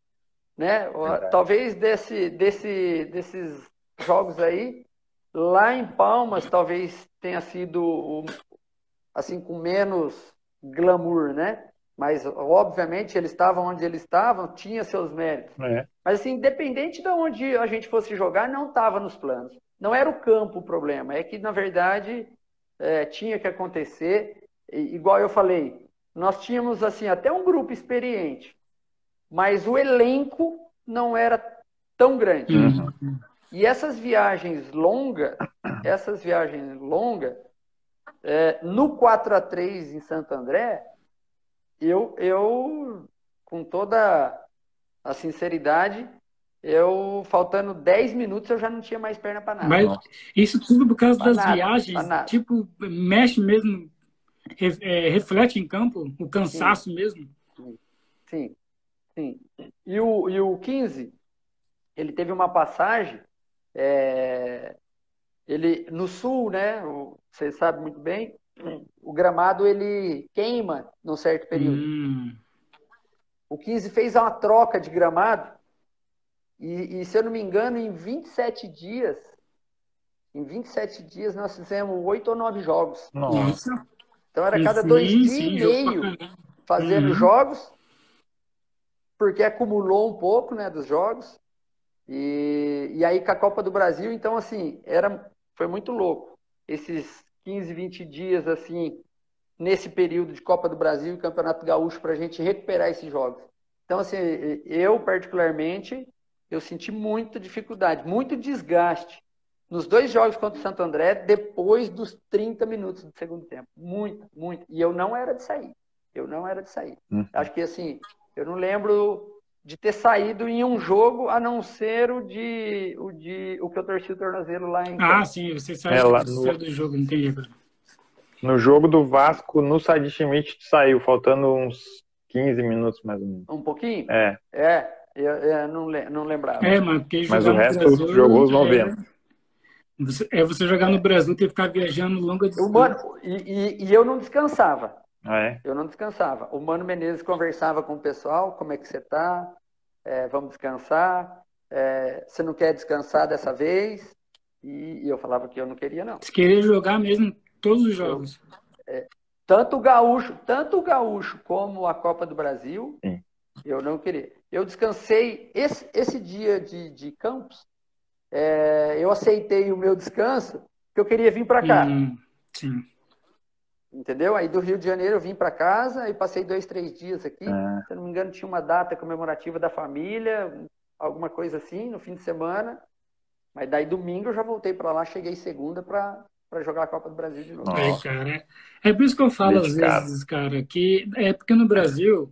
né? Verdade. Talvez desse, desse, desses jogos aí, lá em Palmas, talvez tenha sido assim com menos glamour, né? Mas, obviamente, eles estavam onde eles estavam, tinha seus méritos. É. Mas, assim, independente de onde a gente fosse jogar, não estava nos planos. Não era o campo o problema, é que, na verdade, é, tinha que acontecer. E, igual eu falei, nós tínhamos, assim, até um grupo experiente, mas o elenco não era tão grande. Uhum. E essas viagens longas, essas viagens longas, é, no 4 a 3 em Santo André, eu, eu com toda a sinceridade, eu faltando 10 minutos eu já não tinha mais perna para nada. Mas isso tudo por causa pra das nada, viagens, tipo, mexe mesmo, é, reflete em campo o cansaço sim, mesmo. Sim, sim. E o, e o 15, ele teve uma passagem, é, ele no sul, né? Você sabe muito bem, o gramado ele queima num certo período. Hum. O 15 fez uma troca de gramado e, e, se eu não me engano, em 27 dias, em 27 dias nós fizemos oito ou nove jogos. Nossa. Então era cada sim, dois dias sim, e meio fazendo uhum. jogos, porque acumulou um pouco, né, dos jogos. E, e aí com a Copa do Brasil, então assim, era foi muito louco. Esses 15, 20 dias assim, nesse período de Copa do Brasil e Campeonato Gaúcho para a gente recuperar esses jogos. Então, assim, eu particularmente, eu senti muita dificuldade, muito desgaste nos dois jogos contra o Santo André depois dos 30 minutos do segundo tempo. Muito, muito. E eu não era de sair. Eu não era de sair. Hum. Acho que, assim, eu não lembro de ter saído em um jogo, a não ser o de o, de, o que eu torci o tornozelo lá em. Ah, sim, você saiu, é, lá no... do jogo, entendi. No jogo do Vasco, no Sadi Schmidt saiu, faltando uns 15 minutos mais ou menos. Um pouquinho? É. É, eu, eu não, não lembrava. É, porque Mas o resto Brasil, jogou os 90. É, você, é você jogar no Brasil, ter que ficar viajando longa distância. Mano, e, e, e eu não descansava. Ah, é? Eu não descansava. O Mano Menezes conversava com o pessoal, como é que você tá? É, vamos descansar. É, você não quer descansar dessa vez? E, e, eu falava que eu não queria, não. Você queria jogar mesmo todos os jogos? Eu, é, tanto o gaúcho, tanto o gaúcho como a Copa do Brasil, Sim. eu não queria. Eu descansei esse, esse dia de, de Campos. É, eu aceitei o meu descanso, que eu queria vir para cá. Hum, sim. Entendeu? Aí do Rio de Janeiro eu vim para casa e passei dois, três dias aqui. É. Se eu não me engano, tinha uma data comemorativa da família, alguma coisa assim, no fim de semana. Mas daí domingo eu já voltei para lá, cheguei segunda para jogar a Copa do Brasil de novo. É, cara. É por isso que eu falo às vezes, cara, que é porque no Brasil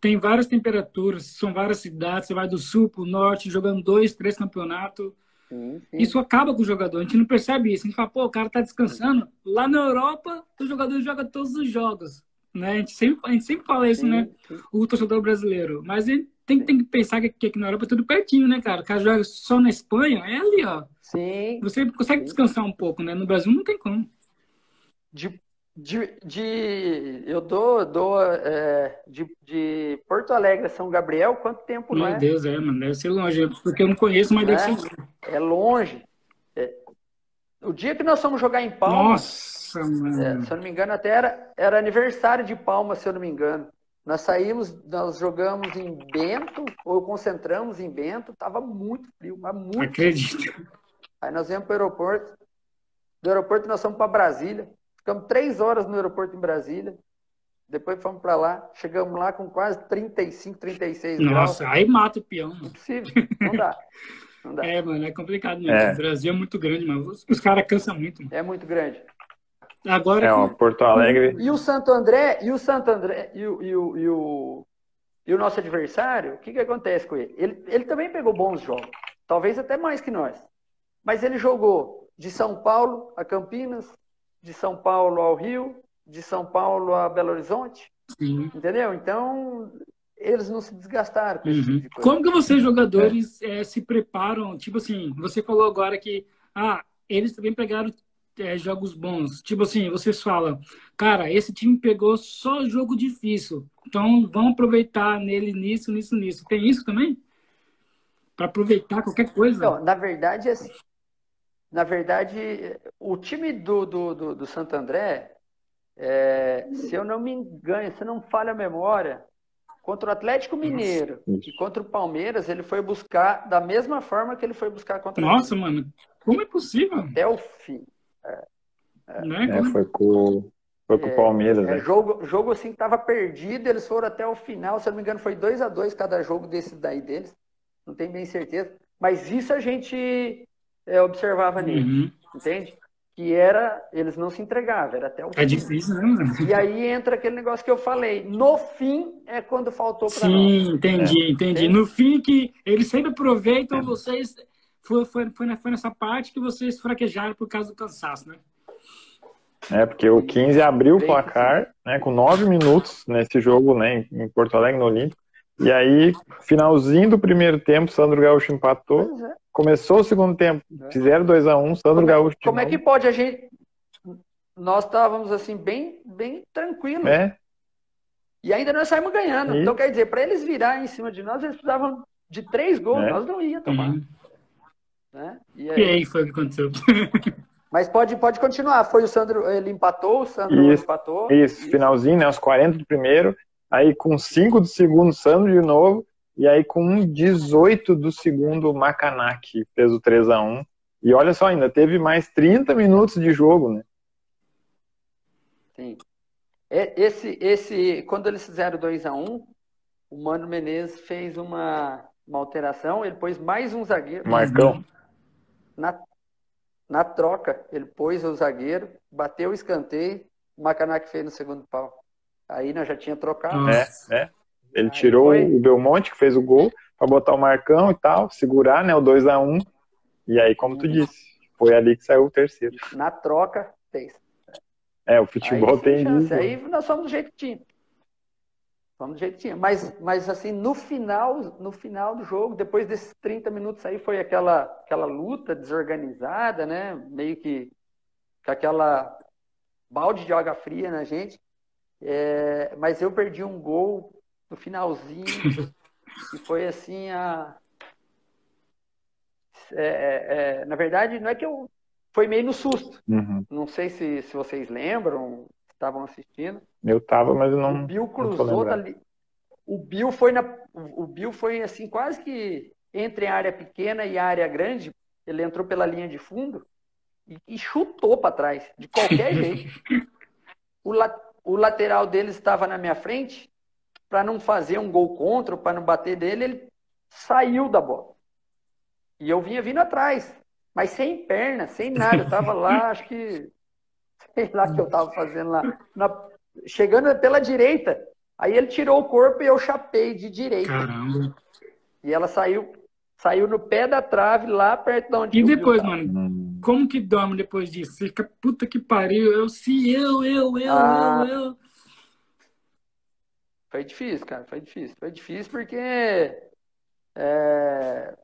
tem várias temperaturas, são várias cidades, você vai do sul para o norte, jogando dois, três campeonatos. Sim, sim. Isso acaba com o jogador. A gente não percebe isso. A gente fala, pô, o cara tá descansando. Lá na Europa, o jogador joga todos os jogos. Né? A, gente sempre, a gente sempre fala isso, sim, né? O torcedor brasileiro. Mas ele tem, tem que pensar que, que aqui na Europa é tudo pertinho, né, cara? O cara joga só na Espanha, é ali, ó. Sim. Você consegue descansar um pouco, né? No Brasil não tem como. De de, de, eu dou, dou é, de, de Porto Alegre a São Gabriel, quanto tempo Meu não é? Deus, é, mano, deve ser longe, porque eu não conheço, mas é, deve ser. É longe. É, o dia que nós fomos jogar em Palmas, Nossa, mano. É, se eu não me engano, até era, era aniversário de Palmas, se eu não me engano. Nós saímos, nós jogamos em Bento, ou concentramos em Bento, tava muito frio, mas muito Acredito. Frio. Aí nós viemos para o aeroporto, do aeroporto nós fomos para Brasília, Ficamos três horas no aeroporto em Brasília. Depois fomos para lá. Chegamos lá com quase 35, 36 Nossa, graus. Nossa, aí mata o peão. Impossível. Não dá. Não dá. *laughs* É, mano, é complicado mesmo. É. O Brasil é muito grande, mano. Os, os caras cansam muito. Mano. É muito grande. Agora. É, ó, Porto Alegre. E o Santo André, e o Santo André, e o, e o, e o, e o nosso adversário, o que, que acontece com ele? ele? Ele também pegou bons jogos. Talvez até mais que nós. Mas ele jogou de São Paulo a Campinas, de São Paulo ao Rio, de São Paulo a Belo Horizonte. Sim. Entendeu? Então, eles não se desgastaram com uhum. tipo Como que vocês, jogadores, é. É, se preparam? Tipo assim, você falou agora que ah, eles também pegaram é, jogos bons. Tipo assim, vocês falam, cara, esse time pegou só jogo difícil. Então vamos aproveitar nele nisso, nisso, nisso. Tem isso também? Para aproveitar qualquer coisa? Não, na verdade, assim, na verdade, o time do, do, do, do Santo André, é, se eu não me engano, se não falha a memória, contra o Atlético Mineiro Nossa. e contra o Palmeiras, ele foi buscar da mesma forma que ele foi buscar contra Nossa, o mano, como é possível? Até o fim. É, é. Né? é foi com, foi com o é, Palmeiras. É, né? jogo, jogo assim que estava perdido, eles foram até o final, se eu não me engano, foi 2 a 2 cada jogo desses daí deles. Não tenho bem certeza. Mas isso a gente é, observava uhum. nele, entende? que era, eles não se entregavam, era até o fim. É difícil, né? E aí entra aquele negócio que eu falei. No fim é quando faltou para nós. Sim, entendi, é. entendi. No fim que eles sempre aproveitam é. vocês. Foi, foi, foi, foi nessa parte que vocês fraquejaram por causa do cansaço, né? É, porque o 15 abriu o placar, né, com nove minutos nesse jogo, né, em Porto Alegre, no Olímpico. E aí, finalzinho do primeiro tempo, Sandro Gaúcho empatou. É. Começou o segundo tempo, é. fizeram 2 a 1 um, Sandro como é, Gaúcho. Como é que pode a gente. Nós estávamos assim, bem, bem tranquilos. É. E ainda nós saímos ganhando. E... Então, quer dizer, para eles virarem em cima de nós, eles precisavam de três gols, é. nós não ia tomar. Uhum. Né? E, aí... e aí foi o que aconteceu. *laughs* Mas pode, pode continuar. Foi o Sandro, ele empatou, o Sandro isso, empatou. Isso, isso, finalzinho, né? Os 40 do primeiro. Aí com 5 do segundo, Sandro de novo. E aí, com 18 do segundo, Macanak fez o 3 a 1 E olha só, ainda teve mais 30 minutos de jogo, né? Sim. Esse, esse, quando eles fizeram 2 a 1 o Mano Menezes fez uma, uma alteração, ele pôs mais um zagueiro. Marcão. Na, na troca, ele pôs o zagueiro, bateu o escanteio, o Macanak fez no segundo pau. Aí nós já tinha trocado. É, é. Ele Aí tirou foi... o Belmonte, que fez o gol, para botar o Marcão e tal, segurar, né, o 2 a 1 E aí, como tu disse, foi ali que saiu o terceiro. Na troca, fez. É, o futebol aí, tem chance. Aí nós somos do jeito que tinha. Somos do jeito que tinha. Mas, mas assim, no final, no final do jogo, depois desses 30 minutos aí, foi aquela, aquela luta desorganizada, né? Meio que com aquela balde de água fria na gente. É, mas eu perdi um gol no finalzinho. e foi assim a. É, é, é, na verdade, não é que eu. Foi meio no susto. Uhum. Não sei se, se vocês lembram, estavam assistindo. Eu estava, mas eu não. O Bill cruzou. O Bill foi na. O Bill foi assim, quase que entre a área pequena e a área grande. Ele entrou pela linha de fundo e, e chutou para trás, de qualquer *laughs* jeito. O, la, o lateral dele estava na minha frente para não fazer um gol contra, para não bater dele, ele saiu da bola. E eu vinha vindo atrás, mas sem perna, sem nada. Eu tava lá, *laughs* acho que. Sei lá o que eu tava fazendo lá. Na, chegando pela direita. Aí ele tirou o corpo e eu chapei de direita. Caramba. E ela saiu, saiu no pé da trave, lá perto de onde E depois, mano, como que dorme depois disso? Você fica, puta que pariu, eu, se eu, eu, eu, ah. eu, eu. Foi difícil, cara, foi difícil. Foi difícil porque é,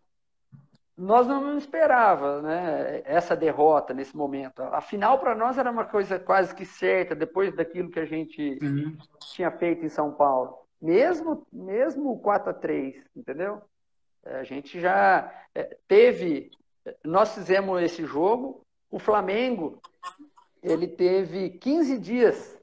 nós não esperava né, essa derrota nesse momento. A final para nós era uma coisa quase que certa depois daquilo que a gente uhum. tinha feito em São Paulo. Mesmo, mesmo 4 a 3 entendeu? É, a gente já é, teve. Nós fizemos esse jogo, o Flamengo ele teve 15 dias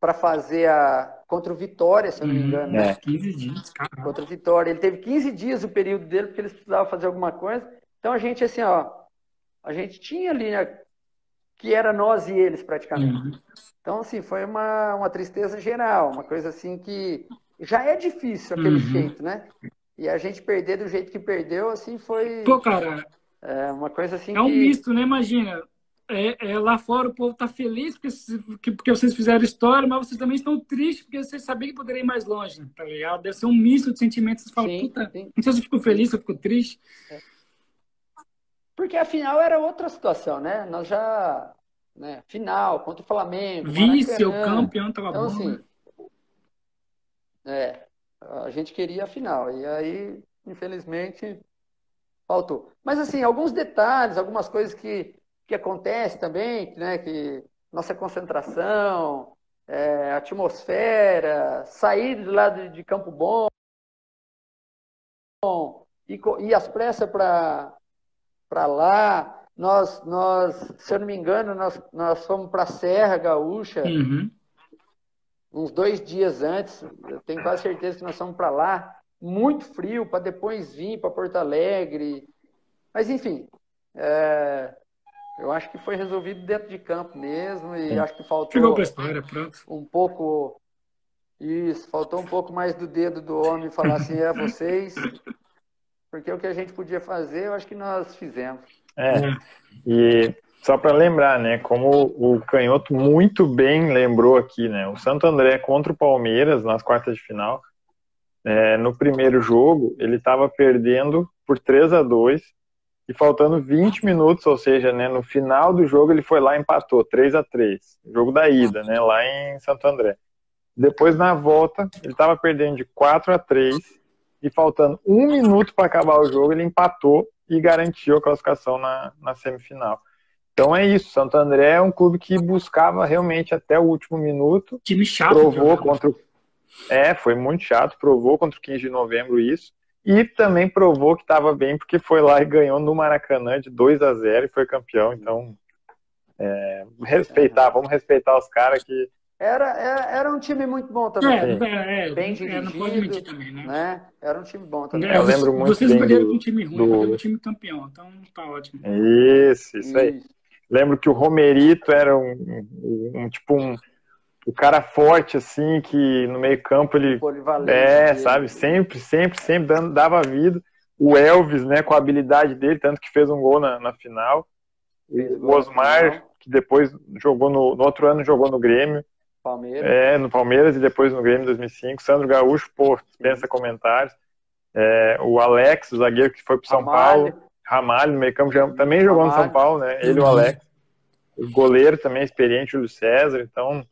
para fazer a contra o Vitória, se eu não me uhum. engano. Né? É. 15 dias, caramba. Contra o Vitória. Ele teve 15 dias o período dele, porque eles precisavam fazer alguma coisa. Então a gente, assim, ó, a gente tinha ali, né, que era nós e eles praticamente. Uhum. Então, assim, foi uma, uma tristeza geral, uma coisa assim que já é difícil aquele uhum. jeito, né? E a gente perder do jeito que perdeu, assim, foi. Pô, cara. É uma coisa assim. É um misto, né? Imagina é, é, lá fora o povo está feliz porque, porque vocês fizeram história, mas vocês também estão tristes porque vocês sabiam que poderiam ir mais longe, tá ligado? Deve ser um misto de sentimentos. Vocês falam, sim, puta, sim. não sei se eu fico feliz, se eu fico triste. É. Porque afinal era outra situação, né? Nós já, né? Final, contra o Flamengo. Vice, o campeão tava então, bom. Assim, né? É, a gente queria a final. E aí, infelizmente, faltou. Mas, assim, alguns detalhes, algumas coisas que, que acontecem também, né? Que nossa concentração, é, atmosfera, sair do lado de Campo Bom e, e as pressas para lá. Nós, nós, se eu não me engano, nós, nós fomos para a Serra Gaúcha Uhum. Uns dois dias antes. Eu tenho quase certeza que nós fomos para lá. Muito frio, para depois vir para Porto Alegre. Mas, enfim, é, eu acho que foi resolvido dentro de campo mesmo. E acho que faltou pra história, pronto. um pouco. Isso, faltou um pouco mais do dedo do homem falar assim, é vocês. Porque o que a gente podia fazer, eu acho que nós fizemos. É. E só para lembrar, né, como o Canhoto muito bem lembrou aqui, né, o Santo André contra o Palmeiras nas quartas de final, é, no primeiro jogo, ele estava perdendo por 3 a 2 e faltando 20 minutos, ou seja, né, no final do jogo ele foi lá e empatou 3 a 3 jogo da ida, né, lá em Santo André. Depois, na volta, ele estava perdendo de 4 a 3 e faltando um minuto para acabar o jogo, ele empatou e garantiu a classificação na, na semifinal. Então é isso, Santo André é um clube que buscava realmente até o último minuto. Time chato. Provou contra o. É, foi muito chato, provou contra o 15 de novembro isso. E também provou que estava bem, porque foi lá e ganhou no Maracanã de 2 a 0 e foi campeão. Então, é, respeitar, vamos respeitar os caras que. Era, era, era um time muito bom também. É, é, é, Bem é, não pode dirigido, mentir também, né? né? Era um time bom também. É, Eu lembro muito vocês bem perderam do- com um time ruim, do- perderam um time campeão, então tá ótimo. Isso, isso aí. Lembro que o Romerito era um, um- um tipo um. O cara forte, assim, que no meio-campo ele. É, dele. sabe? Sempre, sempre, sempre dando, dava vida. O Elvis, né, com a habilidade dele, tanto que fez um gol na, na final. O Osmar, que depois jogou no, no outro ano, jogou no Grêmio, Palmeiras. é, no Palmeiras e depois no Grêmio em 2005. Sandro Gaúcho, pô, dispensa comentários. É, o Alex, o zagueiro que foi pro São Ramalho. Paulo. Ramalho, no meio campo, já- também jogou no São Ramalho. Paulo, né? Ele e o Uhum. Alex. O goleiro também experiente, o Júlio César. Então,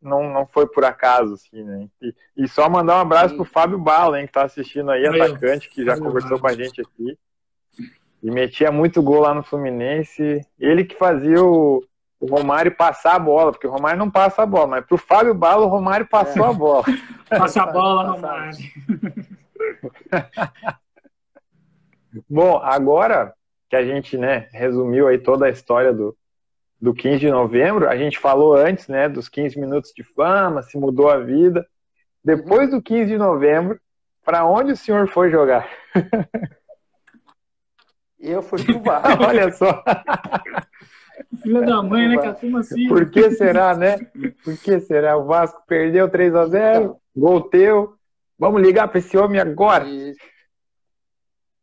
não, não foi por acaso, assim, né? E, e só mandar um abraço pro Fábio Bala, hein, que tá assistindo aí, ó. atacante, que já conversou com a gente aqui. E metia muito gol lá no Fluminense. Ele que fazia o, o Romário passar a bola, porque o Romário não passa a bola, mas pro Fábio Bala, o Romário passou É. a bola. Passa a bola *laughs* mar. *laughs* Bom, agora que a gente, né, resumiu aí toda a história do, do 15 de novembro, a gente falou antes, né, dos 15 minutos de fama, se mudou a vida. Depois do 15 de novembro, para onde o senhor foi jogar? *laughs* Eu fui pro Vasco. *laughs* Olha só, Filha da mãe, né? Como assim? por que será, né? Por que será? O Vasco perdeu 3 a 0 gol teu. Vamos ligar para esse homem agora. Isso.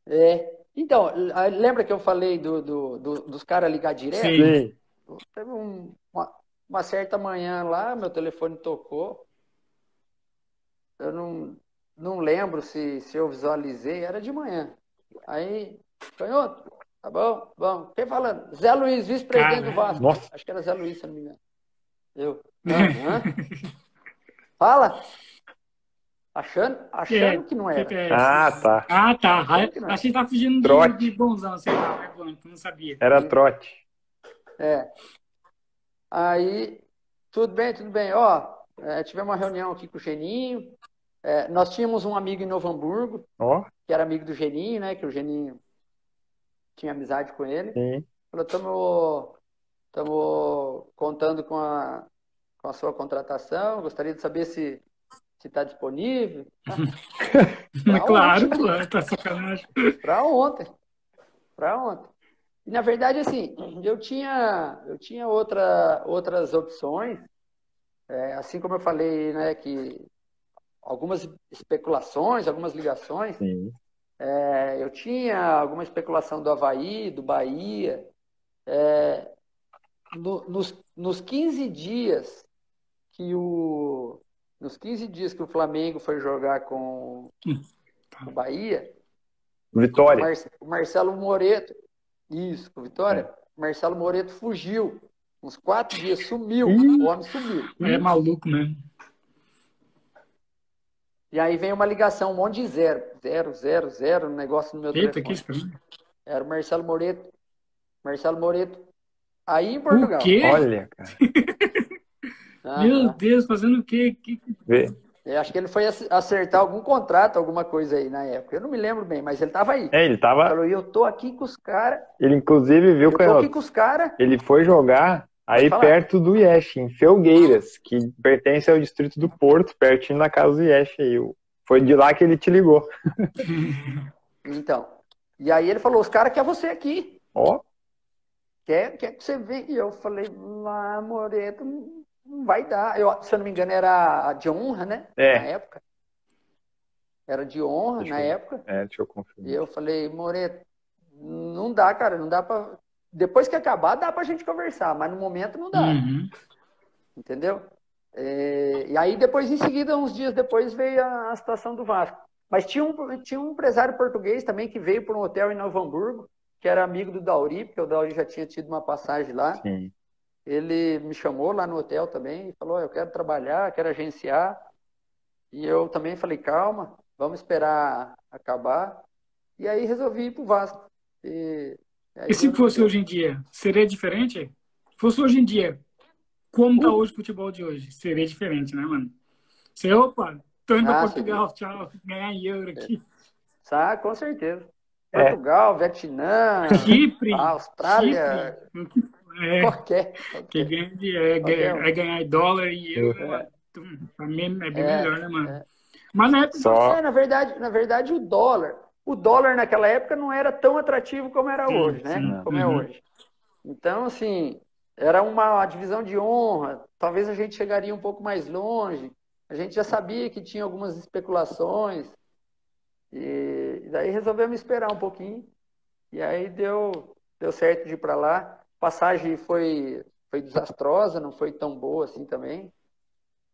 É. Então, lembra que eu falei do, do- do- dos caras ligar direto? Sim. Teve um- uma, uma certa manhã lá, meu telefone tocou. Eu não, não lembro se, se eu visualizei, era de manhã. Aí, canhoto, tá bom, bom. Quem falando? Zé Luiz, vice-presidente do. Vasco. Nossa. Acho que era Zé Luiz, se eu não me engano. Eu. *laughs* Hã? Hã? Fala! Achando, achando que não era. É, Ah, tá. Ah, tá. Achei que tá fugindo Trote. de, de bonzão, sei lá, né, não sabia. Era trote. É. Aí, tudo bem, tudo bem. Ó, é, tivemos uma reunião aqui com o Geninho. É, nós tínhamos um amigo em Novo Hamburgo, Ó, que era amigo do Geninho, né? Que o Geninho tinha amizade com ele. sim. Falou, estamos estamos contando com a, com a sua contratação. Gostaria de saber se se está disponível. *laughs* É claro, pô, tá sacanagem. Para ontem. Para ontem. E, na verdade, assim, eu tinha, eu tinha outra, outras opções, é, assim como eu falei, né, que algumas especulações, algumas ligações, Sim. é, eu tinha alguma especulação do Havaí, do Bahia. É, no- nos, nos 15 dias que o nos 15 dias que o Flamengo foi jogar com o Bahia, o, Vitória. Mar- o Marcelo Moreto, isso, com Vitória, o Marcelo Moreto fugiu Uns quatro dias, sumiu. O homem sumiu. É maluco mesmo. E aí vem uma ligação, um monte de zero. Zero, zero, zero, um negócio no meu Eita, telefone. Que. Era o Marcelo Moreto. Marcelo Moreto. Aí em Portugal. O quê? Olha, cara. *laughs* ah, meu. Deus, fazendo o quê? Que... Eu acho que ele foi acertar algum contrato, alguma coisa aí na época. Eu não me lembro bem, mas ele tava aí. É, ele tava. Falou, eu tô aqui com os caras. Ele inclusive viu que. Eu tô aqui com os caras. Ele foi jogar aí perto do Iesh, em Felgueiras, que pertence ao distrito do Porto, pertinho da casa do Iesh aí. Foi de lá que ele te ligou. *laughs* então. E aí ele falou: os caras querem você aqui. Ó. Oh. Quer, quer que você venha? E eu falei: lá, Moreto, não vai dar. Eu, se eu não me engano, era de honra, né? É. Na época. Era de honra deixa na eu, época. É, deixa eu confirmar. E eu falei, Moreto, não dá, cara, não dá pra. Depois que acabar, dá pra gente conversar, mas no momento não dá. Uhum. Entendeu? É... e aí, depois, em seguida, uns dias depois, veio a, a, situação do Vasco. Mas tinha um, tinha um empresário português também que veio para um hotel em Novo Hamburgo, que era amigo do Dauri, porque o Dauri já tinha tido uma passagem lá. Sim ele me chamou lá no hotel também e falou: Eu quero trabalhar, quero agenciar. E eu também falei: Calma, vamos esperar acabar. E aí resolvi ir para o Vasco. E, e se fosse hoje em dia, seria diferente? Se fosse hoje em dia, como está uh. hoje o futebol de hoje? Seria diferente, né, mano? Você, opa, tô indo ah, para Portugal, seria. tchau, ganhar euro aqui. Ah, com certeza. É. Portugal, Vietnã, Chipre, Austrália. Chipre. É, qualquer, qualquer. Que ganha, é, qualquer é ganhar dólar e euro. É. Pra mim é bem é, melhor, né, mano? É. Mas na época. Só... É, na, verdade, na verdade, o dólar. O dólar naquela época não era tão atrativo como era sim, hoje, né? Sim. Como é uhum. é hoje. Então, assim, era uma divisão de honra. Talvez a gente chegaria um pouco mais longe. A gente já sabia que tinha algumas especulações. E daí resolvemos esperar um pouquinho. E aí deu, deu certo de ir para lá passagem foi, foi desastrosa, não foi tão boa assim também.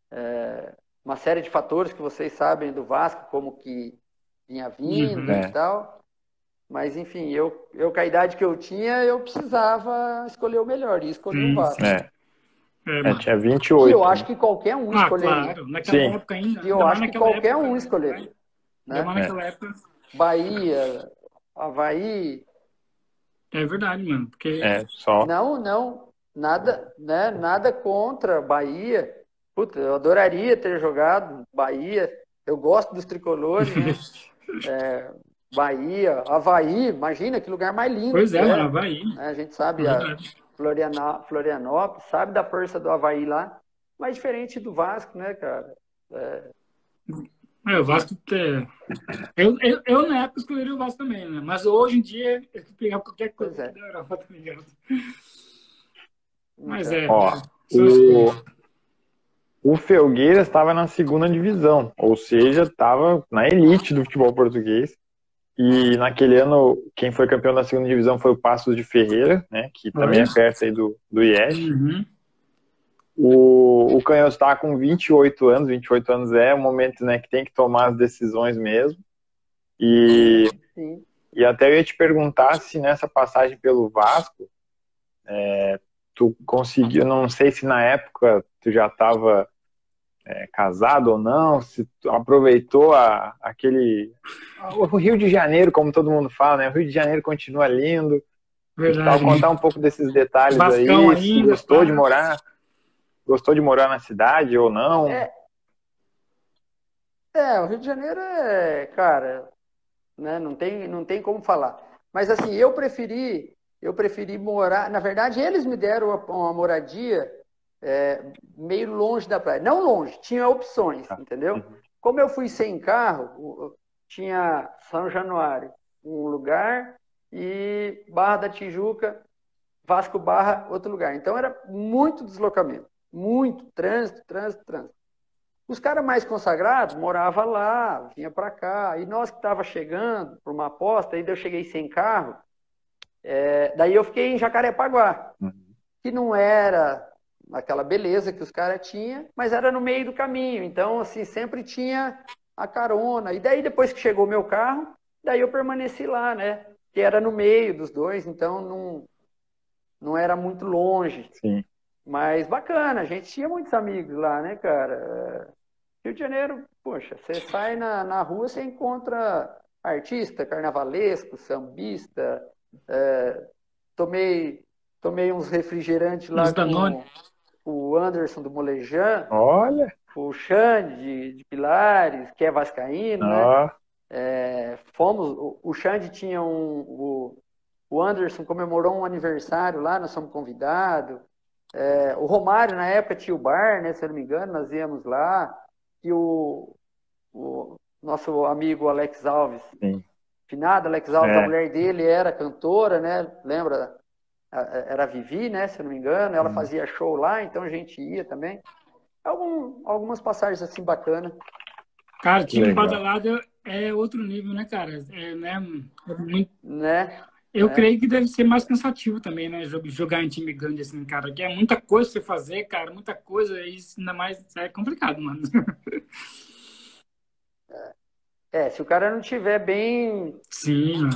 É, uma série de fatores que vocês sabem do Vasco, como que vinha vindo uhum, e é. tal. Mas, enfim, eu, eu com a idade que eu tinha, eu precisava escolher o melhor, e escolhi o Vasco. É. É, é, tinha 28. E eu né? acho que qualquer um ah, escolheria. Claro, naquela Sim. época ainda. E eu acho que qualquer época, um escolheria. Né? Naquela época. Bahia, Havaí, é verdade, mano. Porque... É, só. Não, não. Nada, né? Nada contra Bahia. Puta, eu adoraria ter jogado Bahia. Eu gosto dos tricolores, né? *laughs* é, Bahia, Havaí, imagina que lugar mais lindo. Pois é, é. Havaí. É, a gente sabe é a Florianó, Florianópolis, sabe da força do Havaí lá, mas diferente do Vasco, né, cara? É, é, o Vasco. É... Eu, eu, eu, na época escolheria o Vasco também, né? Mas hoje em dia, eu pegar qualquer coisa é. da Europa, tá ligado? Mas é. Ó, o, o Felgueiras estava na segunda divisão, ou seja, estava na elite do futebol português. E naquele ano, quem foi campeão da segunda divisão foi o Passos de Ferreira, né? Que também é perto aí do, do IES. Uhum. O, o Canhoto está com 28 anos, 28 anos é um momento né, que tem que tomar as decisões mesmo. E, e até eu ia te perguntar se nessa passagem pelo Vasco, é, tu conseguiu, não sei se na época tu já estava é, casado ou não, se tu aproveitou a, aquele. O Rio de Janeiro, como todo mundo fala, né? O Rio de Janeiro continua lindo. Verdade. Então, contar um pouco desses detalhes Bascão aí, ainda, se gostou de morar gostou de morar na cidade ou não? É, é o Rio de Janeiro é, cara, né, não tem, não tem como falar. Mas assim, eu preferi, eu preferi morar. Na verdade, eles me deram uma, uma moradia é, meio longe da praia. Não longe, tinha opções, tá. entendeu? Uhum. Como eu fui sem carro, tinha São Januário, um lugar, e Barra da Tijuca, Vasco Barra, outro lugar. Então era muito deslocamento. Muito trânsito, trânsito, trânsito. Os caras mais consagrados moravam lá, vinha para cá. E nós que estava chegando para uma aposta, ainda eu cheguei sem carro. É, daí eu fiquei em Jacarepaguá, uhum. que não era aquela beleza que os caras tinham, mas era no meio do caminho. Então, assim, sempre tinha a carona. E daí, depois que chegou o meu carro, daí eu permaneci lá, né? Que era no meio dos dois, então não, não era muito longe. Sim. Mas bacana, a gente tinha muitos amigos lá, né, cara? Rio de Janeiro, poxa, você sai na, na rua, você encontra artista, carnavalesco, sambista. É, tomei, tomei uns refrigerantes lá com o Anderson do Molejan. Olha! O Xande de, de Pilares, que é vascaíno, ah. né? É, fomos, o, o Xande tinha um, o, o Anderson comemorou um aniversário lá, nós fomos convidados. É, o Romário, na época, tinha o bar, né? Se eu não me engano, nós íamos lá. E o, o nosso amigo Alex Alves, Sim. finado Alex Alves, é. a mulher dele era cantora, né? Lembra? Era a Vivi, né? Se eu não me engano. Ela hum. fazia show lá, então a gente ia também. Algum, algumas passagens assim bacanas. Cara, time badalado é outro nível, né, cara? É, né? É muito... né? Eu é. creio que deve ser mais cansativo também, né? Jogar em time grande, assim, cara. Que é muita coisa pra você fazer, cara. Muita coisa. E ainda mais é complicado, mano. *laughs* É, se o cara não tiver bem. Sim.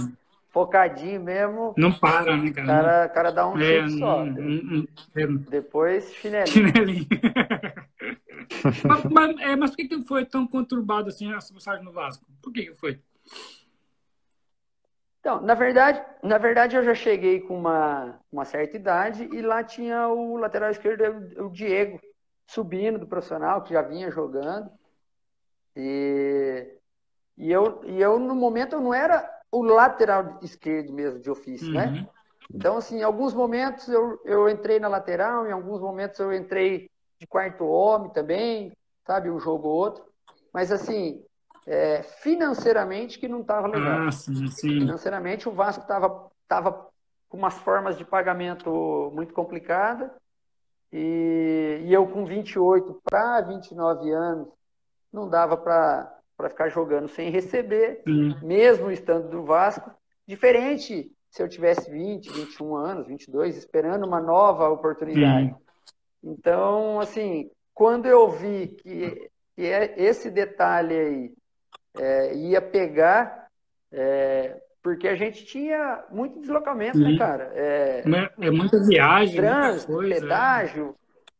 Focadinho mesmo. Não para, né, cara? O cara, cara dá um é, chute só. Não, não, Depois, chinelinho. Chinelinho. *laughs* mas, mas, é, mas por que, que foi tão conturbado assim a passagem no Vasco? Por que, que foi? Então, na verdade, na verdade, eu já cheguei com uma, uma certa idade e lá tinha o lateral esquerdo, o Diego, subindo do profissional, que já vinha jogando. E, e, eu, e eu, no momento, eu não era o lateral esquerdo mesmo, de ofício, né? uhum. né? Então, assim, em alguns momentos eu, eu entrei na lateral, em alguns momentos eu entrei de quarto homem também, sabe, um jogo ou outro. Mas, assim, é, financeiramente que não estava legal. Ah, sim, sim. Financeiramente o Vasco estava tava com umas formas de pagamento muito complicadas e, e eu com 28 para 29 anos não dava para ficar jogando sem receber, sim. mesmo estando no Vasco. Diferente se eu tivesse 20, 21 anos, 22, esperando uma nova oportunidade. Sim. Então, assim, quando eu vi que, que é esse detalhe aí é, ia pegar, é, porque a gente tinha muito deslocamento, né, cara? É, é muita viagem, trânsito, muita coisa, é. pedágio,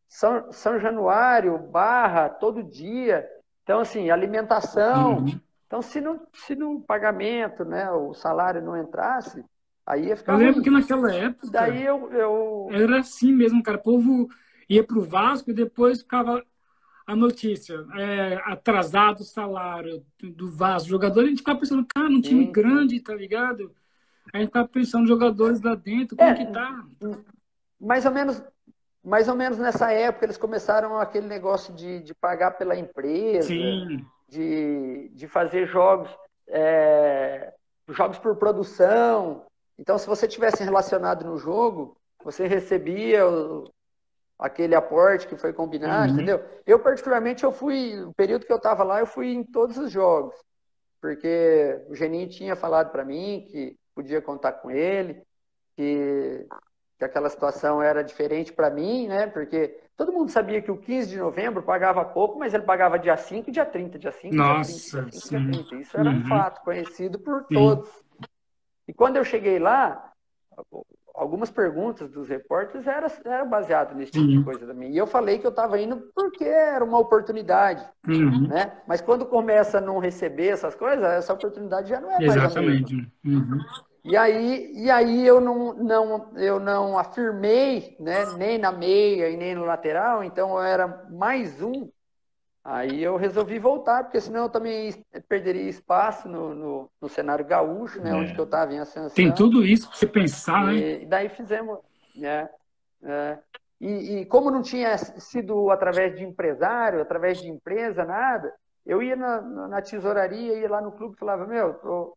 São, São Januário, Barra, todo dia. Então, assim, alimentação. Uhum. Então, se não, se no pagamento, né, o salário não entrasse, aí ia ficar. Eu lembro ruim. que naquela época. Daí eu, eu. Era assim mesmo, cara. O povo ia para o Vasco e depois ficava a notícia, é, atrasado o salário do Vasco, jogador, a gente fica pensando, cara, um time Sim. grande, tá ligado? A gente tá pensando jogadores lá dentro, como é, que tá? Mais ou menos, mais ou menos nessa época eles começaram aquele negócio de, de pagar pela empresa, Sim. De, de fazer jogos, é, jogos por produção. Então, se você tivesse relacionado no jogo, você recebia aquele aporte que foi combinado, uhum. entendeu? Eu, particularmente, eu fui, o período que eu estava lá, eu fui em todos os jogos, porque o Geninho tinha falado para mim que podia contar com ele, que, que aquela situação era diferente para mim, né? Porque todo mundo sabia que o 15 de novembro pagava pouco, mas ele pagava dia 5 e dia 30, dia 5, Nossa, dia 30, dia 5, dia 30. Isso era uhum. um fato conhecido por sim. todos. E quando eu cheguei lá, algumas perguntas dos repórteres eram era baseado nesse tipo uhum. de coisa também. E eu falei que eu estava indo porque era uma oportunidade, uhum. né? Mas quando começa a não receber essas coisas, essa oportunidade já não é mais Exatamente. Uhum. E aí, e aí eu não, não, eu não afirmei, né, nem na meia e nem no lateral, então eu era mais um Aí eu resolvi voltar, porque senão eu também perderia espaço no, no, no cenário gaúcho, né? É. Onde eu estava em ascensão. Tem tudo isso para você pensar, né? E daí fizemos. né é. E, e, como não tinha sido através de empresário, através de empresa, nada, eu ia na, na tesouraria, ia lá no clube e falava, meu, tô,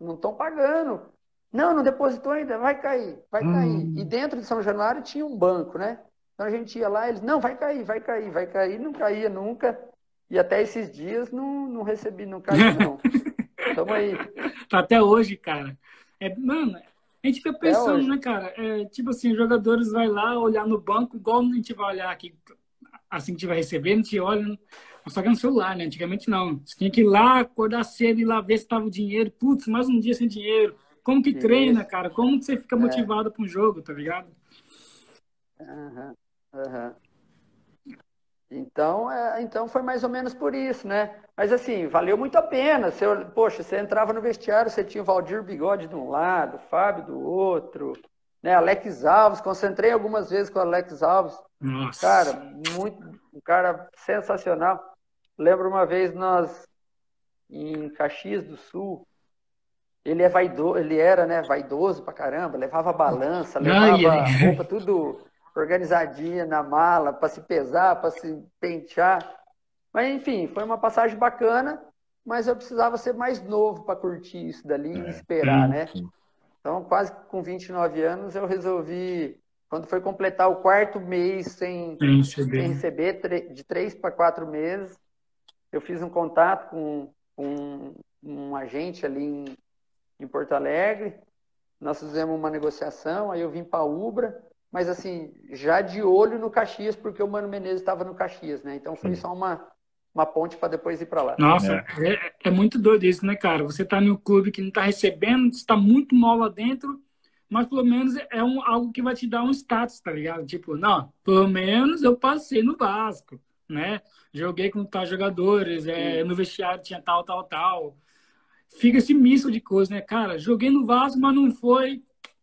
não estão pagando. Não, não depositou ainda, vai cair, vai hum. cair. E dentro de São Januário tinha um banco, né? Então a gente ia lá, eles, não, vai cair, vai cair, vai cair, não caía nunca. E até esses dias não, não recebi, não caiu, não. *laughs* Tamo aí. Tá até hoje, cara. É, mano, a gente fica pensando, né, cara? É, tipo assim, os jogadores vai lá olhar no banco, igual a gente vai olhar aqui, assim que a gente vai receber, a gente olha, só que é no celular, né? Antigamente não. Você tinha que ir lá, acordar cedo e lá ver se tava o dinheiro. Putz, mais um dia sem dinheiro. Como que treina, cara? Como que você fica é. motivado é. para um jogo, tá ligado? Uhum. Uhum. Então, é, então foi mais ou menos por isso, né? Mas assim, valeu muito a pena. Você, poxa, você entrava no vestiário, você tinha o Valdir Bigode de um lado, o Fábio do outro, né? Alex Alves, concentrei algumas vezes com o Alex Alves. Nossa. Cara, muito, um cara sensacional. Lembro uma vez nós em Caxias do Sul, ele é vaidoso, ele era, né, vaidoso pra caramba, levava balança, levava ai, ai. roupa tudo organizadinha na mala para se pesar, para se pentear. Mas enfim, foi uma passagem bacana, mas eu precisava ser mais novo para curtir isso dali e é. esperar, né? Então, quase com 29 anos, eu resolvi, quando foi completar o quarto mês sem, sem receber, de três para quatro meses, eu fiz um contato com, com um agente ali em, em Porto Alegre, nós fizemos uma negociação, aí eu vim para a Ubra, mas assim, já de olho no Caxias, porque o Mano Menezes estava no Caxias, né? Então foi só uma, uma ponte para depois ir para lá. Nossa, é. É, é. muito doido isso, né, cara? Você está no clube que não está recebendo, está muito mal lá dentro, mas pelo menos é um, algo que vai te dar um status, tá ligado? Tipo, não, pelo menos eu passei no Vasco, né? Joguei com tal jogadores, é, no vestiário tinha tal, tal, tal. Fica esse misto de coisas, né, cara? Joguei no Vasco, mas não foi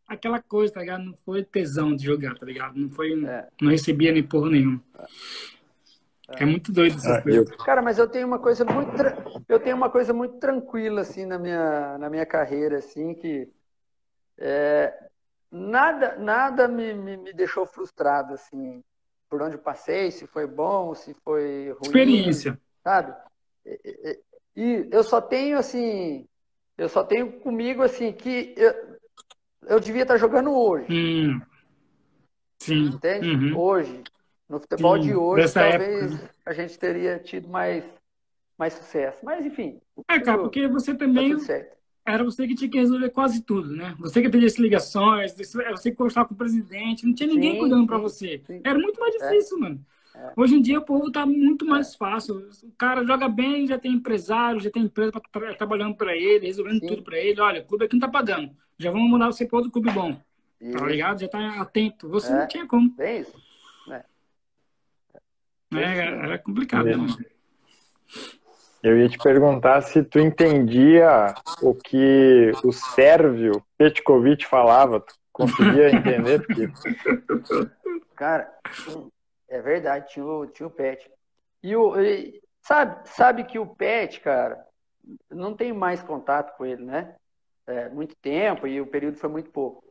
aquela coisa, tá ligado? Não foi tesão de jogar, tá ligado? Não foi, é. não recebia nem porra nenhuma. É, é muito doido essas é, coisas. Cara, mas eu tenho uma coisa muito, eu tenho uma coisa muito tranquila assim na minha, na minha carreira, assim que é, nada, nada me, me, me deixou frustrado assim por onde passei, se foi bom, se foi ruim. Experiência. Sabe? E, e, eu só tenho assim, eu só tenho comigo assim que eu, eu devia estar jogando hoje. Hum. Sim. Entende? Uhum. Hoje. No futebol Sim. de hoje, Dessa talvez época. a gente teria tido mais, mais sucesso. Mas, enfim. É, cara, porque você também. Era você que tinha que resolver quase tudo, né? Você que pedia as ligações, você que conversava com o presidente, não tinha ninguém sim, cuidando para você. Sim. Era muito mais é. difícil, é. mano. É. Hoje em dia o povo tá muito mais fácil. O cara joga bem, já tem empresário, já tem empresa pra, tra trabalhando para ele, resolvendo Sim. tudo para ele. Olha, o clube aqui não tá pagando. Já vamos mandar você para outro clube bom. Isso. Tá ligado? Já tá atento. Você é. não tinha como. É isso. É, é era complicado, né? Eu ia te perguntar se tu entendia o que o Sérvio Petkovic falava. Tu conseguia *laughs* entender? Porque... Cara, é verdade, tinha o, tinha o Pet. E o, e, sabe, sabe que o Pet, cara, não tenho mais contato com ele, né? É, muito tempo e o período foi muito pouco.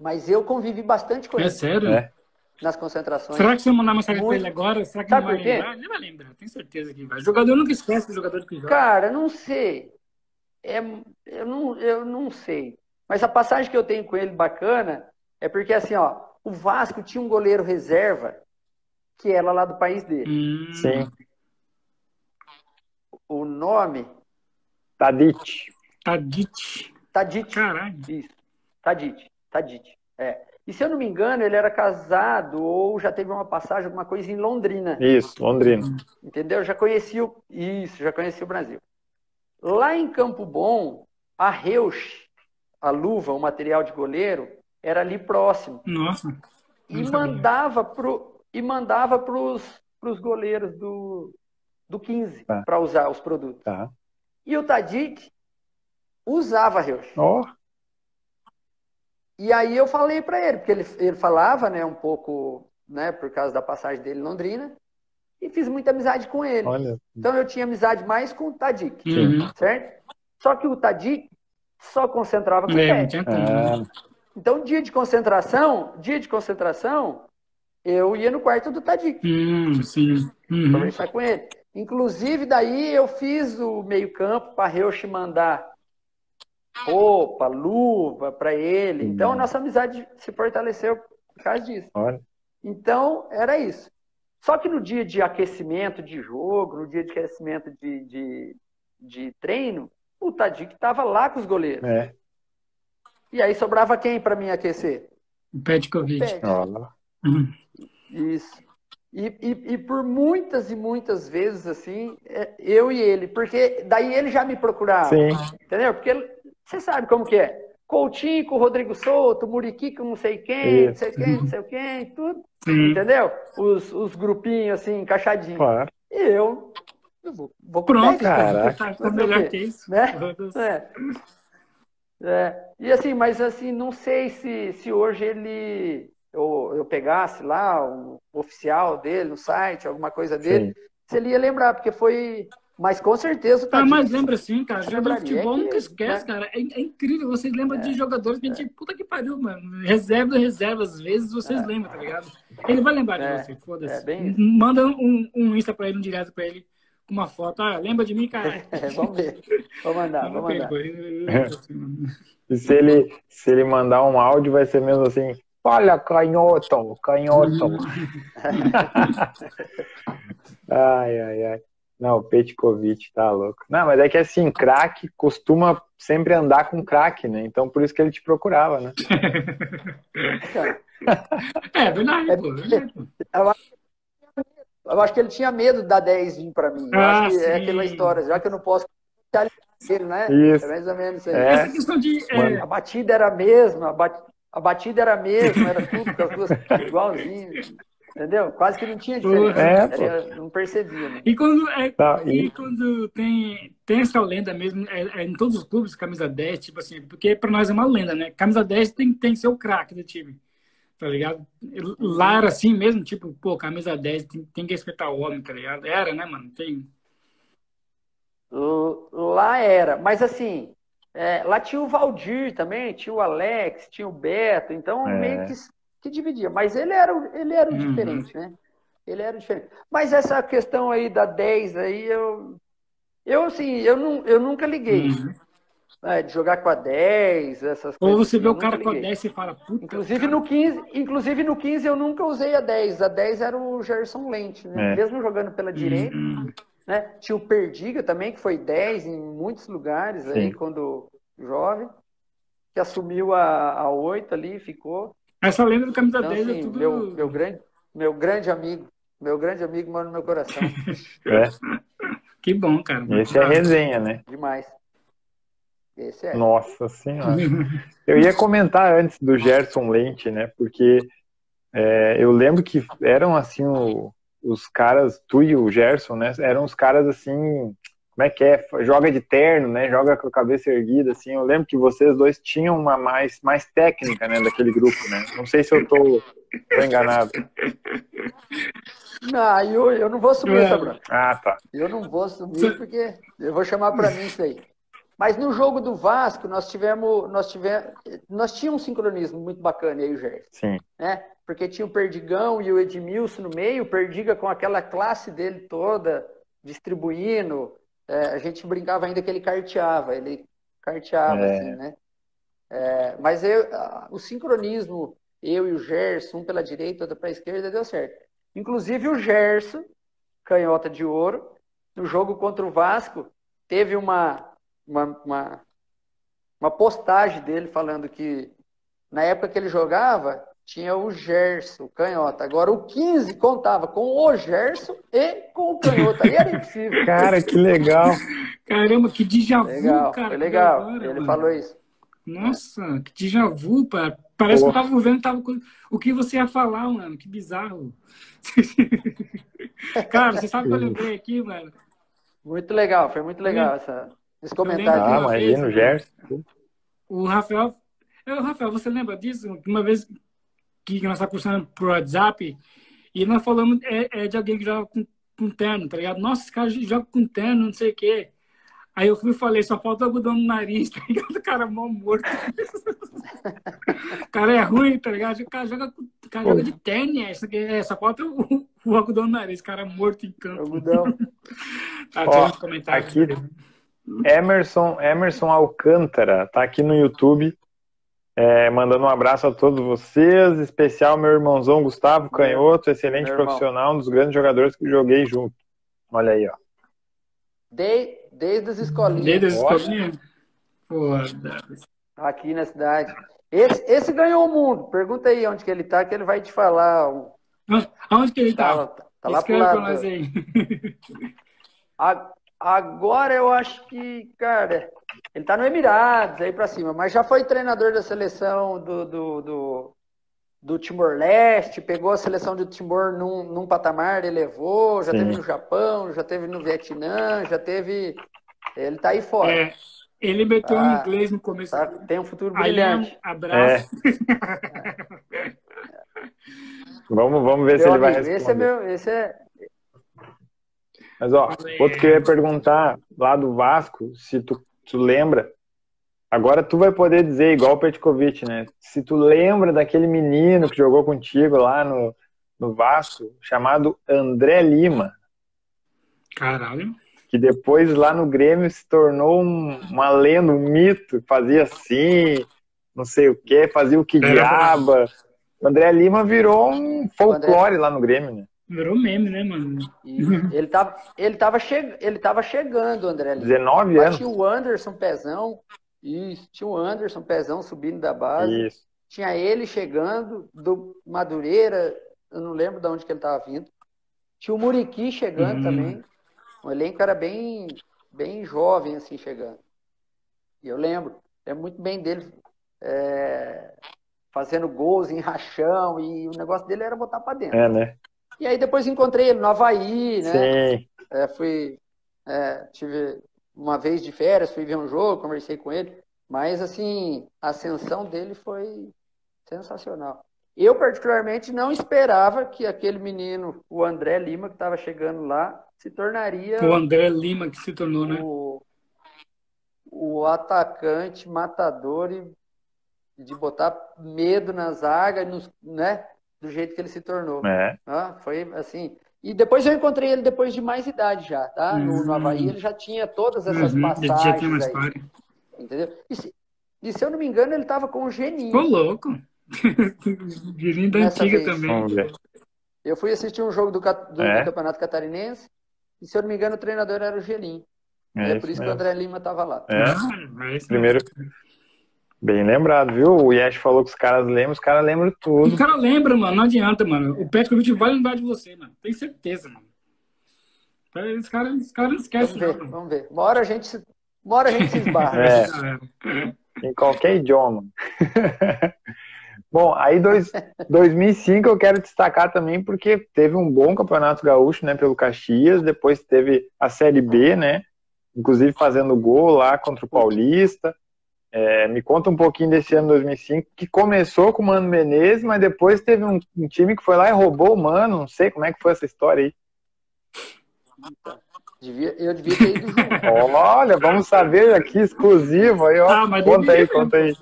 Mas eu convivi bastante com é ele. É sério? É. Nas concentrações. Será que se eu mandar mensagem muito... pra ele agora, será que Sabe ele vai lembrar? Ele vai lembrar, tenho certeza que vai. O jogador nunca esquece do jogador que joga. Cara, não sei. É, eu, não, eu não sei. Mas a passagem que eu tenho com ele bacana é porque assim, ó, o Vasco tinha um goleiro reserva que era lá do país dele. Hum. Sim. O nome? Tadic. Tadic. Tadic. Caralho. Isso. Tadic. Tadic. É. E se eu não me engano, ele era casado ou já teve uma passagem, alguma coisa em Londrina. Isso, Londrina. Entendeu? Já conhecia o... Isso, já conhecia o Brasil. Lá em Campo Bom, a Reus, a luva, o material de goleiro, era ali próximo. Nossa. E mandava pro e mandava para os goleiros do, do 15 tá. para usar os produtos. Tá. E o Tadic usava Reus. Oh. E aí eu falei para ele, porque ele, ele falava né, um pouco, né, por causa da passagem dele em Londrina, e fiz muita amizade com ele. Olha. Então eu tinha amizade mais com o Tadic, uhum. certo? Só que o Tadic só concentrava com é, o pé. É. Então, dia de concentração, dia de concentração, eu ia no quarto do Tadic. Hum, sim. Uhum. Conversar com ele. Inclusive, daí eu fiz o meio-campo para Reusch mandar roupa, luva para ele. Uhum. Então, a nossa amizade se fortaleceu por causa disso. Olha. Então, era isso. Só que no dia de aquecimento de jogo, no dia de aquecimento de, de, de treino, o Tadic estava lá com os goleiros. É. E aí sobrava quem para mim aquecer? O Petkovic. Pet. Uhum. Isso. E, e, e, por muitas e muitas vezes, assim, é, eu e ele, porque daí ele já me procurava. Sim. Entendeu? Porque você sabe como que é. Coutinho com o Rodrigo Souto, Muriqui com não sei quem, não sei quem, não sei quem, tudo. Sim. Entendeu? Os, os grupinhos assim, encaixadinhos. Claro. E eu, eu vou, vou Pronto, cara. Tá, tá melhor que isso. Né? É. É. E assim, mas assim, não sei se, se hoje ele eu, eu pegasse lá o oficial dele no site, alguma coisa dele, Sim. se ele ia lembrar, porque foi mas com certeza. Ah, mas lembra sim, cara. Jogador de futebol é que, nunca esquece, né? cara. É, é, incrível. Vocês lembram é, de jogadores que a gente. É. Puta que pariu, mano. Reserva, reserva. Às vezes vocês é. lembram, tá ligado? Ele vai lembrar de é, você, foda-se. Manda um, um Insta pra ele, um direto pra ele, uma foto. Ah, lembra de mim, cara? *laughs* vamos ver. Vou mandar, vou mandar. e se ele, se ele mandar um áudio, vai ser mesmo assim. Olha, canhoto, canhoto. *laughs* ai, ai, ai. Não, o Petkovic tá louco. Não, mas é que assim, craque costuma sempre andar com craque, né? Então por isso que ele te procurava, né? *laughs* é verdade, pô. Eu acho que ele tinha medo da 10 vir pra mim. Eu ah, acho que sim. é aquela história, já que eu não posso ele, né? Isso. É mais ou menos isso aí. É. Essa questão de. É... A batida era a mesma, a, bat... a batida era a mesma, era tudo com as duas igualzinho. Entendeu? Quase que não tinha diferença. É, não percebia. Né? E quando, é, tá, e... e... quando tem, tem essa lenda mesmo, é, é, em todos os clubes, camisa 10, tipo assim, porque para nós é uma lenda, né? Camisa 10 tem, tem que ser o craque do time. Tá ligado? Lá era assim mesmo, tipo, pô, camisa 10 tem, tem que respeitar o homem, tá ligado? Era, né, mano? Tem. Lá era, mas assim, é, lá tinha o Valdir também, tinha o Alex, tinha o Beto, então é. meio que que dividia, mas ele era, ele era o uhum. diferente, né? Ele era o diferente. Mas essa questão aí da 10 aí, eu, eu assim, eu, não, eu nunca liguei. Uhum. Né, de jogar com a 10, essas Ou coisas. você assim, vê o cara com a 10 e fala, puta. Inclusive cara. no, 15, inclusive no 15 eu nunca usei a 10. A 10 era o Gerson Lente, né? É. Mesmo jogando pela direita. Uhum. Né? Tinha o Perdiga também, que foi 10 em muitos lugares Sim. aí, quando jovem, que assumiu a, a 8 ali, ficou. Essa lenda do camisa então, 10 é assim, é tudo. Meu, meu, grande, meu grande amigo. Meu grande amigo mora no meu coração. *laughs* É. Que bom, cara. Esse é resenha, né? Demais. Esse é. Nossa senhora. Eu ia comentar antes do Gerson Lente, né? Porque é, eu lembro que eram assim o, os caras, tu e o Gerson, né? Eram os caras assim como é que é, joga de terno, né? Joga com a cabeça erguida, assim. Eu lembro que vocês dois tinham uma mais, mais técnica, né, daquele grupo, né? Não sei se eu tô, tô enganado. Não, eu, eu não vou assumir essa bronca. Ah, tá. Eu não vou assumir porque eu vou chamar para mim isso aí. Mas no jogo do Vasco, nós tivemos, nós tivemos, nós tínhamos um sincronismo muito bacana aí, o Gerson. Sim. Né? Porque tinha o Perdigão e o Edmilson no meio, o Perdiga com aquela classe dele toda, distribuindo, é, a gente brincava ainda que ele carteava, ele carteava, é. assim, né? É, mas eu, o sincronismo, eu e o Gerson, um pela direita, outro para a esquerda, deu certo. Inclusive o Gerson, canhota de ouro, no jogo contra o Vasco, teve uma, uma, uma, uma postagem dele falando que na época que ele jogava, tinha o Gerson, o canhota. Agora o 15 contava com o Gerson e com o canhota. Aí era impossível. Cara, que legal. Caramba, que déjà vu, legal, cara. Foi legal, agora, ele mano. falou isso. Nossa, que déjà vu, cara. Parece Porra. que eu tava vendo tava, o que você ia falar, mano. Que bizarro. *laughs* cara, você sabe o que eu lembrei aqui, mano? Muito legal, foi muito legal essa, esse comentário. Ah, imagina, o Gerson. O Rafael Rafael, você lembra disso? Uma vez que nós estávamos conversando por WhatsApp e nós falamos é, é de alguém que joga com, com terno, tá ligado? Nossa, esse cara joga com terno, não sei o quê. Aí eu fui e falei, só falta algodão no nariz, *laughs* tá ligado? O cara é mal morto. o cara é ruim, tá ligado? O cara joga, o cara joga de terno, é, é, só falta o, o algodão no nariz, o cara é morto em campo. Algodão. *laughs* tá, Ó, comentários. Aqui, Emerson, Emerson Alcântara, tá aqui no YouTube. É, mandando um abraço a todos vocês, especial meu irmãozão Gustavo Canhoto, excelente profissional, um dos grandes jogadores que joguei junto. Olha aí, ó. De, desde as escolinhas. Desde as escolinhas? Foda. Aqui na cidade. Esse, esse ganhou o mundo. Pergunta aí onde que ele tá, que ele vai te falar. Aonde que ele tá? Tá, tá lá pro lado. Aí. Agora eu acho que, cara, ele tá no Emirados, aí para cima, mas já foi treinador da seleção do, do, do, do Timor-Leste, pegou a seleção do Timor num, num patamar, elevou, já Sim. teve no Japão, já teve no Vietnã, já teve. Ele tá aí fora. É, ele meteu tá, um inglês no começo. Tá, tem um futuro brilhante. Aí, abraço. É. *laughs* vamos, vamos ver meu se ele vai responder. Esse é meu. Esse é... Mas, ó, outro que eu ia perguntar lá do Vasco, se tu, tu lembra Agora tu vai poder dizer, igual o Petkovic, né? Se tu lembra daquele menino que jogou contigo lá no, no Vasco, chamado André Lima. Caralho. Que depois lá no Grêmio se tornou um, uma lenda, um mito. Fazia assim, não sei o que, fazia o que diaba. O André Lima virou um folclore André... lá no Grêmio, né? Virou meme, né, mano? *laughs* ele tava, ele tava, che... ele tava chegando, André Lima. 19 anos. Tinha o Anderson Pezão, isso, tinha o Anderson Pezão subindo da base. Isso. Tinha ele chegando do Madureira, eu não lembro de onde que ele estava vindo. Tinha o Muriqui chegando uhum. também. O elenco era bem, bem jovem, assim, chegando. E eu lembro, é muito bem dele é, fazendo gols em rachão, e o negócio dele era botar para dentro. É, né? E aí depois encontrei ele no Havaí, né? Sim. É, fui, é, tive uma vez de férias, fui ver um jogo, conversei com ele, mas assim, a ascensão dele foi sensacional. Eu, particularmente, não esperava que aquele menino, o André Lima, que estava chegando lá, se tornaria. O André Lima que se tornou, né? o, né? O atacante matador e de botar medo na zaga, nos, né? Do jeito que ele se tornou. É. Ah, foi assim. E depois eu encontrei ele depois de mais idade já, tá? No, no uhum. Havaí ele já tinha todas essas uhum, passagens. Já tinha uma história. Entendeu? E se, e se eu não me engano, ele estava com o Geninho. Ficou louco. *laughs* Geninho da antiga vez. também. Eu fui assistir um jogo do, do, é? Campeonato Catarinense e, se eu não me engano, o treinador era o Geninho. É, é por isso mesmo. que o André Lima estava lá. É. Ah, Primeiro, Bem lembrado, viu? O Yash falou que os caras lembram, os caras lembram tudo. O cara lembra, mano, não adianta, mano. O Petkovic vai lembrar de você, mano. Tem certeza, mano. Os caras, os caras não esquecem, vamos ver, não, Vamos ver. Uma hora a gente se, uma hora a gente se esbarra. *laughs* É. em qualquer idioma. *laughs* Bom, aí dois, 2005 eu quero destacar também porque teve um bom campeonato gaúcho, né, pelo Caxias, depois teve a Série B, né, inclusive fazendo gol lá contra o Paulista. É, me conta um pouquinho desse ano 2005, que começou com o Mano Menezes, mas depois teve um, um, time que foi lá e roubou o Mano. Não sei como é que foi essa história aí. Devia, eu devia ter ido junto. *laughs* Olha, vamos saber aqui, exclusivo. Aí, ó. Ah, conta aí, conta aí.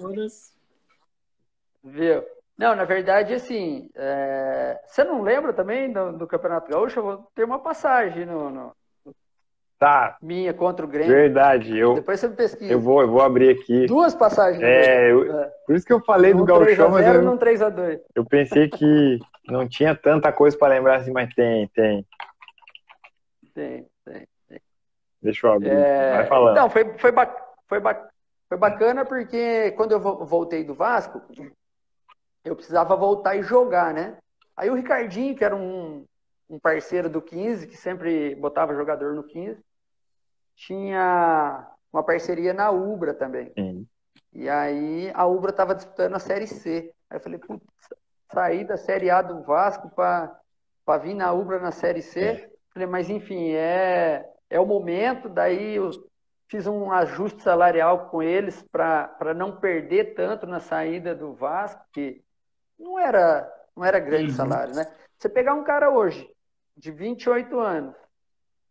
Viu? Não, na verdade, assim, é... você não lembra também do, do, Campeonato Gaúcho? Eu vou ter uma passagem no, no, Tá. Minha contra o Grêmio. Verdade. Eu, Depois você pesquisa. Eu vou, eu vou abrir aqui. Duas passagens. É, eu, é. Por isso que eu falei do Gauchão, mas eu, num 3 a 2 eu pensei que não tinha tanta coisa para lembrar assim, mas tem, tem. Tem, tem. tem. Deixa eu abrir. É... Vai falando. Não, foi, foi, ba... foi, ba... foi bacana porque quando eu voltei do Vasco, eu precisava voltar e jogar, né? Aí o Ricardinho, que era um, um parceiro do 15, que sempre botava jogador no 15, tinha uma parceria na Ubra também. Sim. E aí a Ubra estava disputando a Série C. Aí eu falei, putz, sair da Série A do Vasco para vir na Ubra na Série C. É. Falei, mas enfim, é, é o momento. Daí eu fiz um ajuste salarial com eles para não perder tanto na saída do Vasco, que não era, não era grande uhum. salário, né? Você pegar um cara hoje, de 28 anos,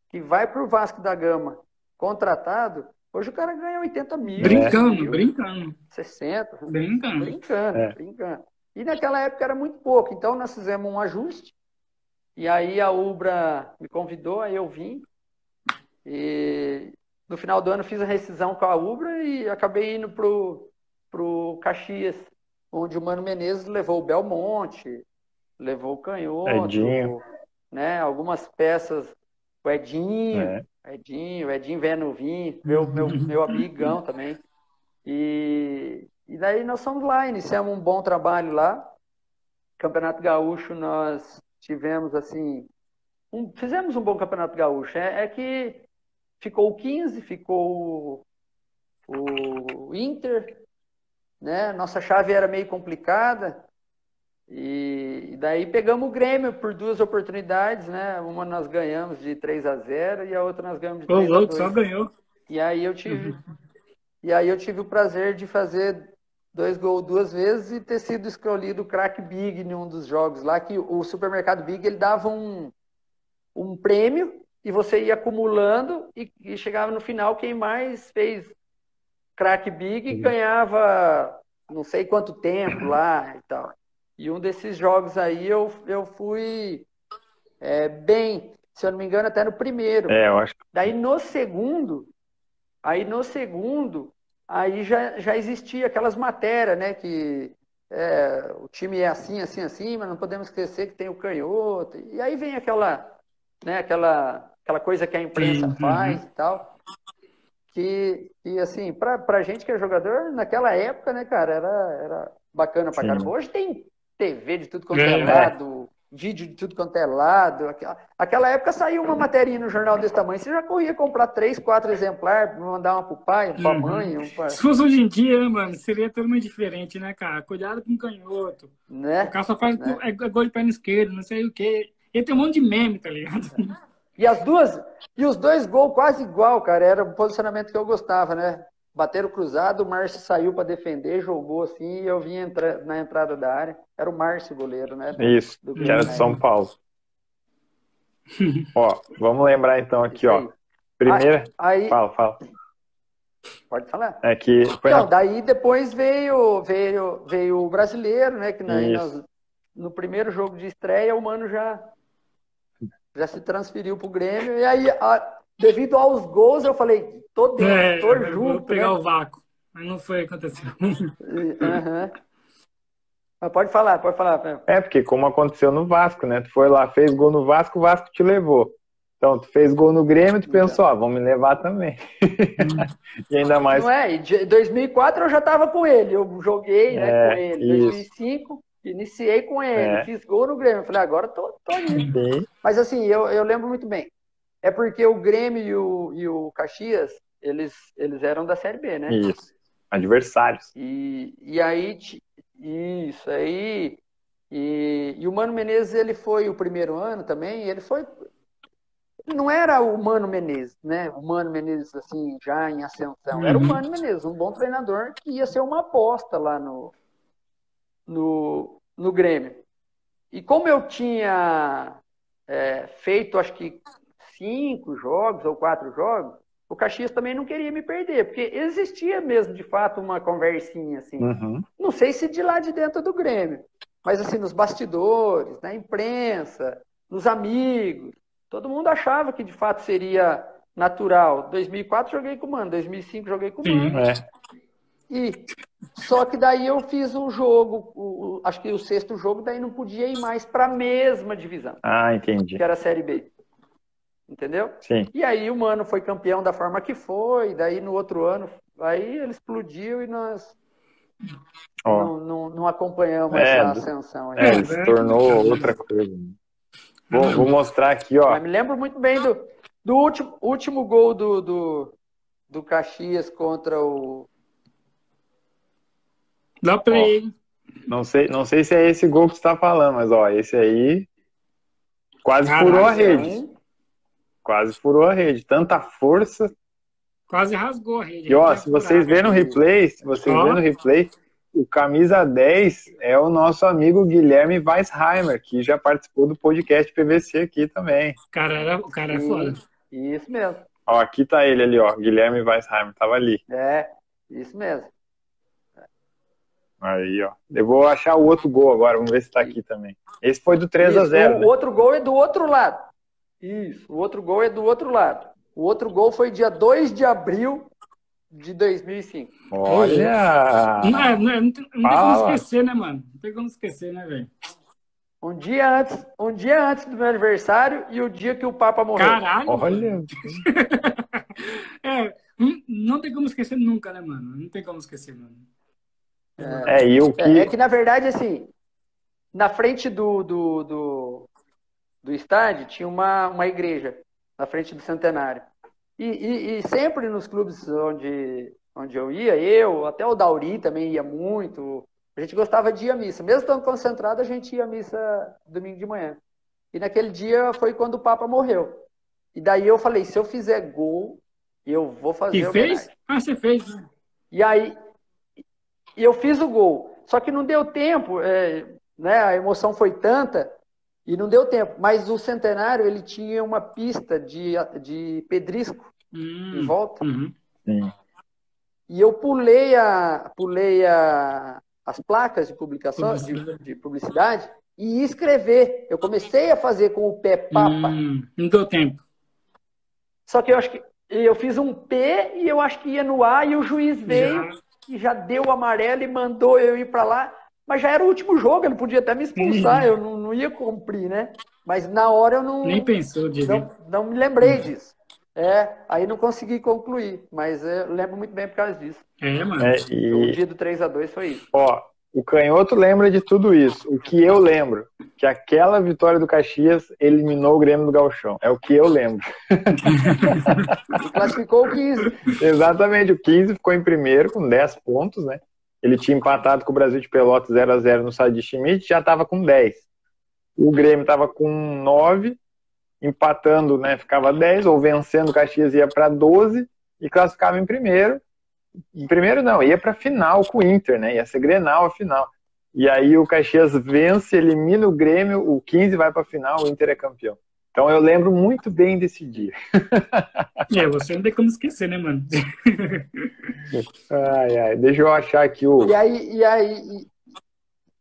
que vai para o Vasco da Gama contratado, hoje o cara ganha 80 mil. Brincando, mil, brincando. 60. Brincando. Brincando, é. brincando. E naquela época era muito pouco, então nós fizemos um ajuste. E aí a Ubra me convidou, aí eu vim. E no final do ano fiz a rescisão com a Ubra e acabei indo pro, pro Caxias, onde o Mano Menezes levou o Belmonte, levou o Canhoto, Edinho. né? Algumas peças, o Edinho. É. Edinho, Edinho Vendo Vinho, meu, meu, meu amigão também. E, e daí nós fomos lá, iniciamos um bom trabalho lá. Campeonato Gaúcho nós tivemos assim, um, fizemos um bom Campeonato Gaúcho. É, é, que ficou o 15, ficou o Inter, né? Nossa chave era meio complicada. E daí pegamos o Grêmio por duas oportunidades, né? Uma nós ganhamos de 3 a 0 e a outra nós ganhamos de 3 a 2. só ganhou. E aí eu tive uhum. E aí eu tive o prazer de fazer dois gols duas vezes e ter sido escolhido o craque Big em um dos jogos lá que o supermercado Big ele dava um um prêmio e você ia acumulando e, e chegava no final quem mais fez craque Big uhum. ganhava não sei quanto tempo lá e tal. E um desses jogos aí eu, eu fui é, bem, se eu não me engano, até no primeiro. É, eu acho. Daí no segundo, aí no segundo, aí já, já existia aquelas matérias, né? Que é, o time é assim, assim, assim, mas não podemos esquecer que tem o canhoto. E aí vem aquela, né, aquela, aquela coisa que a imprensa uhum. faz e tal. Que, e assim, pra, pra gente que é jogador, naquela época, né, cara, era, era bacana pra caramba. Hoje tem TV de tudo quanto é, é lado, vídeo de tudo quanto é lado. Aquela, aquela época saiu uma matéria no jornal desse tamanho, você já corria comprar três, quatro exemplares, mandar uma pro pai, uma pra uhum. mãe. Um pra... Se fosse hoje em dia, né, mano, seria totalmente diferente, né, cara? Cuidado com o canhoto. Né? O cara só faz né? é, é gol de perna esquerda, não sei o quê. Ele tem um monte de meme, tá ligado? E as duas, e os dois gols quase igual, cara. Era o posicionamento que eu gostava, né? Bateram cruzado, o Márcio saiu para defender, jogou assim, e eu vim entra, na entrada da área. Era o Márcio goleiro, né? Isso, do que era de São Paulo. ó, vamos lembrar então aqui, ó. Primeira. Aí, fala, fala. Pode falar. É que então, na... daí depois veio, veio, veio o brasileiro, né? Que nós, no primeiro jogo de estreia, o Mano já, já se transferiu pro Grêmio. E aí, a, devido aos gols, eu falei, tô dentro, é, tô junto. Vou pegar né? o vácuo. Mas não foi aconteceu. Uhum. Mas pode falar, pode falar. É, porque como aconteceu no Vasco, né? Tu foi lá, fez gol no Vasco, o Vasco te levou. Então, tu fez gol no Grêmio, tu pensou, ó, vão me levar também. *laughs* e ainda mais. Não é, em 2004 eu já tava com ele, eu joguei né, é, com ele. Em 2005, iniciei com ele, é. fiz gol no Grêmio. falei, agora tô, tô indo. Mas assim, eu, eu lembro muito bem. É porque o Grêmio e o, e o Caxias, eles, eles eram da Série B, né? Isso. Adversários. E, e aí, isso aí. E, e o Mano Menezes, ele foi o primeiro ano também, ele foi. Não era o Mano Menezes, né? O Mano Menezes, assim, já em ascensão. Era o uhum. Mano Menezes, um bom treinador que ia ser uma aposta lá no, no, no Grêmio. E como eu tinha é, feito, acho que cinco jogos ou quatro jogos, o Caxias também não queria me perder, porque existia mesmo, de fato, uma conversinha assim. Uhum. Não sei se de lá de dentro do Grêmio, mas assim, nos bastidores, na imprensa, nos amigos, todo mundo achava que de fato seria natural. 2004 joguei com o Mano, 2005 joguei com o Mano. É. E só que daí eu fiz um jogo, o, acho que o sexto jogo, daí não podia ir mais para a mesma divisão. Ah, entendi. Que era a Série B. Entendeu? Sim. E aí o Mano foi campeão da forma que foi, daí no outro ano, aí ele explodiu e nós oh. não, não, não, acompanhamos é, essa ascensão. Aí. É, ele se tornou outra coisa. Vou, vou, mostrar aqui, ó. Mas me lembro muito bem do, do último, último gol do, do, do Caxias contra o, Dá pra ir. Não sei, não sei se é esse gol que você tá falando, mas ó, esse aí quase Caraca, furou a rede. Quase furou a rede. Tanta força. Quase rasgou a rede. E ó, se vocês verem no replay, se vocês verem no replay, o camisa 10 é o nosso amigo Guilherme Weisheimer, que já participou do podcast PVC aqui também. O cara, era, o cara é foda. Isso mesmo. Ó, aqui tá ele ali, ó. Guilherme Weisheimer, tava ali. É, isso mesmo. Aí, ó. Eu vou achar o outro gol agora, vamos ver se tá aqui também. Esse foi do 3 a 0 O né? outro gol é do outro lado. Isso, o outro gol é do outro lado. O outro gol foi dia 2 de abril de 2005. Olha! Não, não, não, tem, não tem como esquecer, né, mano? Não tem como esquecer, né, velho? Um dia antes, um dia antes do meu aniversário e o dia que o Papa morreu. Caralho! Olha! *laughs* é, não tem como esquecer nunca, né, mano? Não tem como esquecer, mano. É, é, e o que... É, é, que, na verdade, assim, na frente do, do, do, do estádio tinha uma, uma igreja, na frente do centenário. E, e, e, sempre nos clubes onde, onde eu ia, eu, até o Dauri também ia muito. A gente gostava de ir à missa. Mesmo estando concentrado, a gente ia à missa domingo de manhã. E naquele dia foi quando o Papa morreu. E daí eu falei, se eu fizer gol, eu vou fazer e fez? Ah, você fez. Né? E aí, eu fiz o gol. Só que não deu tempo, é, né? A emoção foi tanta e não deu tempo. Mas o Centenário, ele tinha uma pista de, de pedrisco hum, em volta. Uhum. E eu pulei, a, pulei a, as placas de publicação, de, de, publicidade, e escrever. Eu comecei a fazer com o pé papa. Hum, não deu tempo. Só que eu acho que eu fiz um P e eu acho que ia no A e o juiz veio já. e já deu o amarelo e mandou eu ir para lá. Mas já era o último jogo, ele podia até me expulsar, uhum. eu não, não, ia cumprir, né? Mas na hora eu não. Nem pensou, de não, não me lembrei disso. É, aí não consegui concluir, mas eu lembro muito bem por causa disso. É, mano. É, e... O dia do 3 a 2 foi isso. Ó, o canhoto lembra de tudo isso. O que eu lembro, que aquela vitória do Caxias eliminou o Grêmio do Galchão. É o que eu lembro. e *laughs* classificou o 15. Exatamente, o 15 ficou em primeiro com 10 pontos, né? Ele tinha empatado com o Brasil de Pelotas 0 a 0 no Sadi Schmidt, já estava com 10. O Grêmio estava com 9 empatando, né, ficava 10, ou vencendo, o Caxias ia para 12 e classificava em primeiro. Em primeiro não, ia para final com o Inter, né? Ia ser Grenal a final. E aí o Caxias vence, elimina o Grêmio, o 15 vai para final, o Inter é campeão. Então eu lembro muito bem desse dia. É, você não tem como esquecer, né, mano? Ai, ai, deixa eu achar aqui o. E aí, e aí,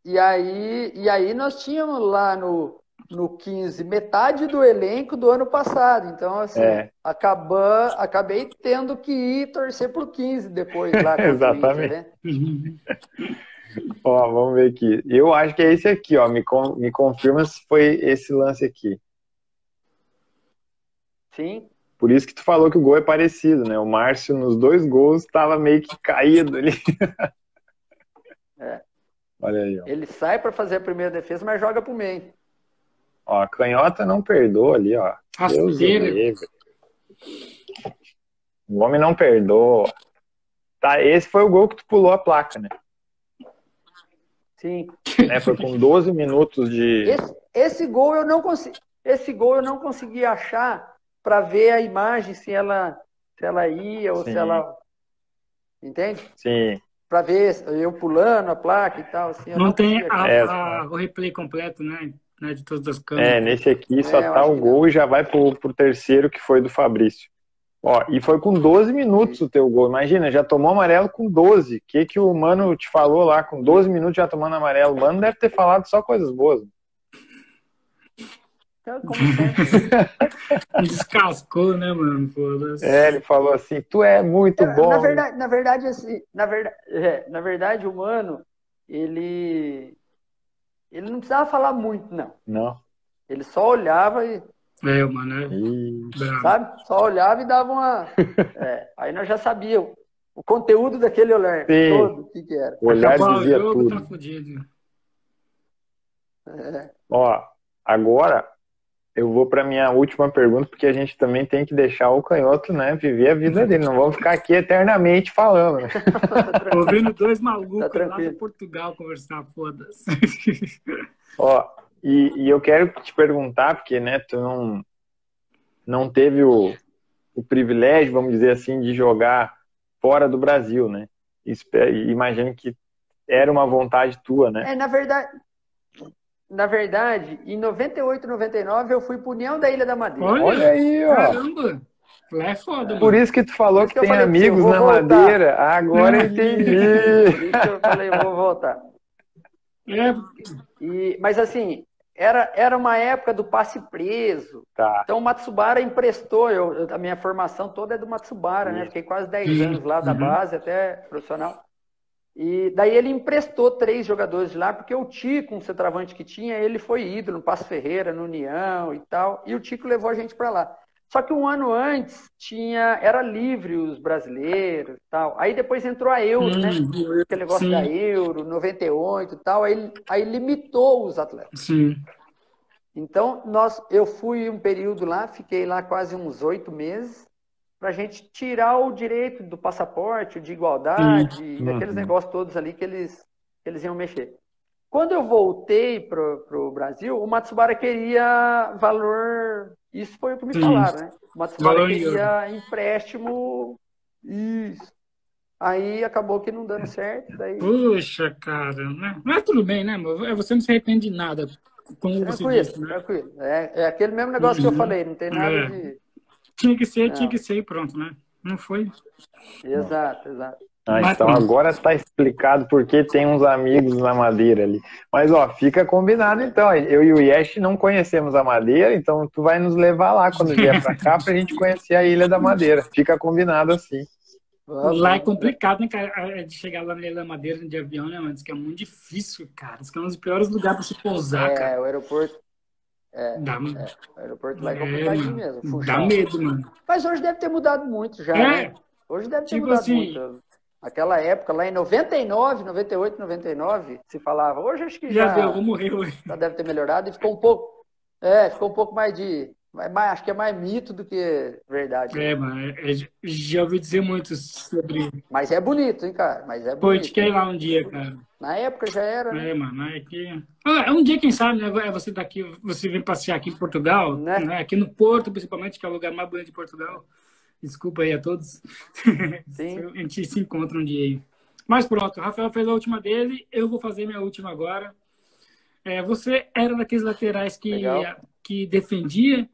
e, aí, e aí nós tínhamos lá no, no 15 metade do elenco do ano passado. Então, assim, é. acabei tendo que ir torcer por 15 depois *laughs* lá. Exatamente. Inter, né? ó, vamos ver aqui. Eu acho que é esse aqui, ó. Me, me confirma se foi esse lance aqui. Sim. Por isso que tu falou que o gol é parecido, né? O Márcio, nos dois gols, estava meio que caído ali. *laughs* É. Olha aí, ó. Ele sai para fazer a primeira defesa, mas joga pro meio. Ó, a canhota não perdoa ali, ó. Deus o homem não perdoa. Tá, esse foi o gol que tu pulou a placa, né? Sim. Né, foi com 12 minutos de. Esse, esse gol eu não consegui. Esse gol eu não consegui achar para ver a imagem se ela se ela ia ou Sim. se ela entende? Sim. Para ver eu pulando a placa e tal assim. Não, não tem a, a, o replay completo, né? né, de todas as câmeras. É, nesse aqui só é, tá o gol e já vai pro, pro terceiro, que foi do Fabrício. Ó, e foi com 12 minutos o teu gol. Imagina, já tomou amarelo com 12. O que, que o Mano te falou lá? Com 12 minutos já tomando amarelo. O Mano deve ter falado só coisas boas. Então, *laughs* Descascou, né, mano? É, ele falou assim: tu é muito é, bom. Na verdade, na verdade, assim, na verdade, é, na verdade, o Mano, ele ele não precisava falar muito, não. Não. Ele só olhava e. É, mano. É... Sabe? Só olhava e dava uma. é, aí nós já sabíamos o conteúdo daquele olhar Sim. todo, o que, que era. O olhar Acabar dizia o jogo, tudo. Tá fudido. É. Ó, agora eu vou para minha última pergunta, porque a gente também tem que deixar o canhoto, né, viver a vida dele. Não vamos ficar aqui eternamente falando. Né? *laughs* Tô vendo dois malucos tá lá de Portugal conversar, foda-se. *laughs* Ó, e, e, eu quero te perguntar, porque, né, tu não, não teve o, o privilégio, vamos dizer assim, de jogar fora do Brasil, né? Imagino que era uma vontade tua, né? É, na verdade, na verdade, em 98, 99, eu fui pro União da Ilha da Madeira. Olha, Olha aí, ó. Caramba! Lá é foda, Por isso que tu falou que, que, tem amigos na voltar. Madeira. Agora eu entendi. *laughs* Por isso que eu falei, vou voltar. É. E, mas assim, era, era uma época do passe preso. Tá. Então o Matsubara emprestou, eu, a minha formação toda é do Matsubara, né? Fiquei quase 10 anos lá da uhum. base até profissional. E daí ele emprestou três jogadores de lá, porque o Tico, um centroavante que tinha, ele foi ídolo no Passo Ferreira, no União e tal, e o Tico levou a gente para lá. Só que um ano antes tinha era livre os brasileiros tal. Aí depois entrou a Euro, né? hum, né? Aquele negócio sim. da Euro, 98 e tal, aí, aí limitou os atletas. Sim. Então, nós, eu fui um período lá, fiquei lá quase uns oito meses, para a gente tirar o direito do passaporte, de igualdade, uhum. aqueles negócios todos ali que eles, que eles iam mexer. Quando eu voltei para o Brasil, o Matsubara queria valor. Isso foi o que me falaram, né? O Matsubara valor queria empréstimo. Isso. Aí acabou que não dando certo. Daí... Puxa, cara. Né? Mas tudo bem, né? É, você não se arrepende de nada. Como tranquilo, você disse, né? tranquilo. É, é aquele mesmo negócio uhum. que eu uhum. falei, não tem nada é. de. Tinha que ser, não. tinha que ser e pronto, né? Não foi? Exato, exato. Ah, então agora está explicado porque tem uns amigos na Madeira ali. Mas ó, fica combinado então. Eu e o Yesh não conhecemos a Madeira, então tu vai nos levar lá quando vier para cá para a gente conhecer a Ilha da Madeira. Fica combinado assim. Lá é complicado, né, cara, é de chegar lá na Ilha da Madeira de avião, né, mano? Diz que é muito difícil, cara. Diz que é um dos piores lugares para se pousar, é, cara. É, o aeroporto. É, dá, é, o aeroporto lá é, é complicadinho mesmo. Funchal. Dá medo, mano. Mas hoje deve ter mudado muito já, é. né? Hoje deve ter tipo mudado assim, muito. Aquela época, lá em 99, 98, 99, se falava. Hoje acho que já. Já deu, vou morrer hoje. Já deve ter melhorado e ficou um pouco. É, ficou um pouco mais de mas acho que é mais mito do que verdade. É, mano. É, é, já ouvi dizer muito sobre. Mas é bonito, hein, cara? Mas é bonito. Pô, a gente quer ir lá um dia, cara. Na época já era. Né? É, mano. É que. Ah, um dia, quem sabe, né? É você daqui, você vem passear aqui em Portugal, né? né? Aqui no Porto, principalmente, que é o lugar mais bonito de Portugal. Desculpa aí a todos. Sim. *laughs* a gente se encontra um dia aí. Mas pronto, o Rafael fez a última dele, eu vou fazer minha última agora. É, você era daqueles laterais que, que defendia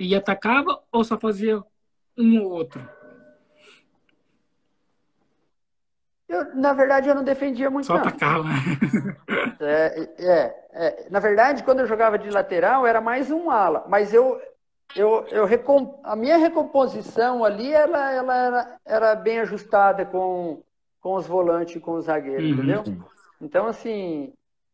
e atacava ou só fazia um ou outro? Eu, na verdade, eu não defendia muito. Só não. atacava. *laughs* É, é, é, na verdade, quando eu jogava de lateral, era mais um ala. Mas eu, eu, eu recom... a minha recomposição ali, ela, ela era, era bem ajustada com, com os volantes e com os zagueiros, uhum. entendeu? Então, assim,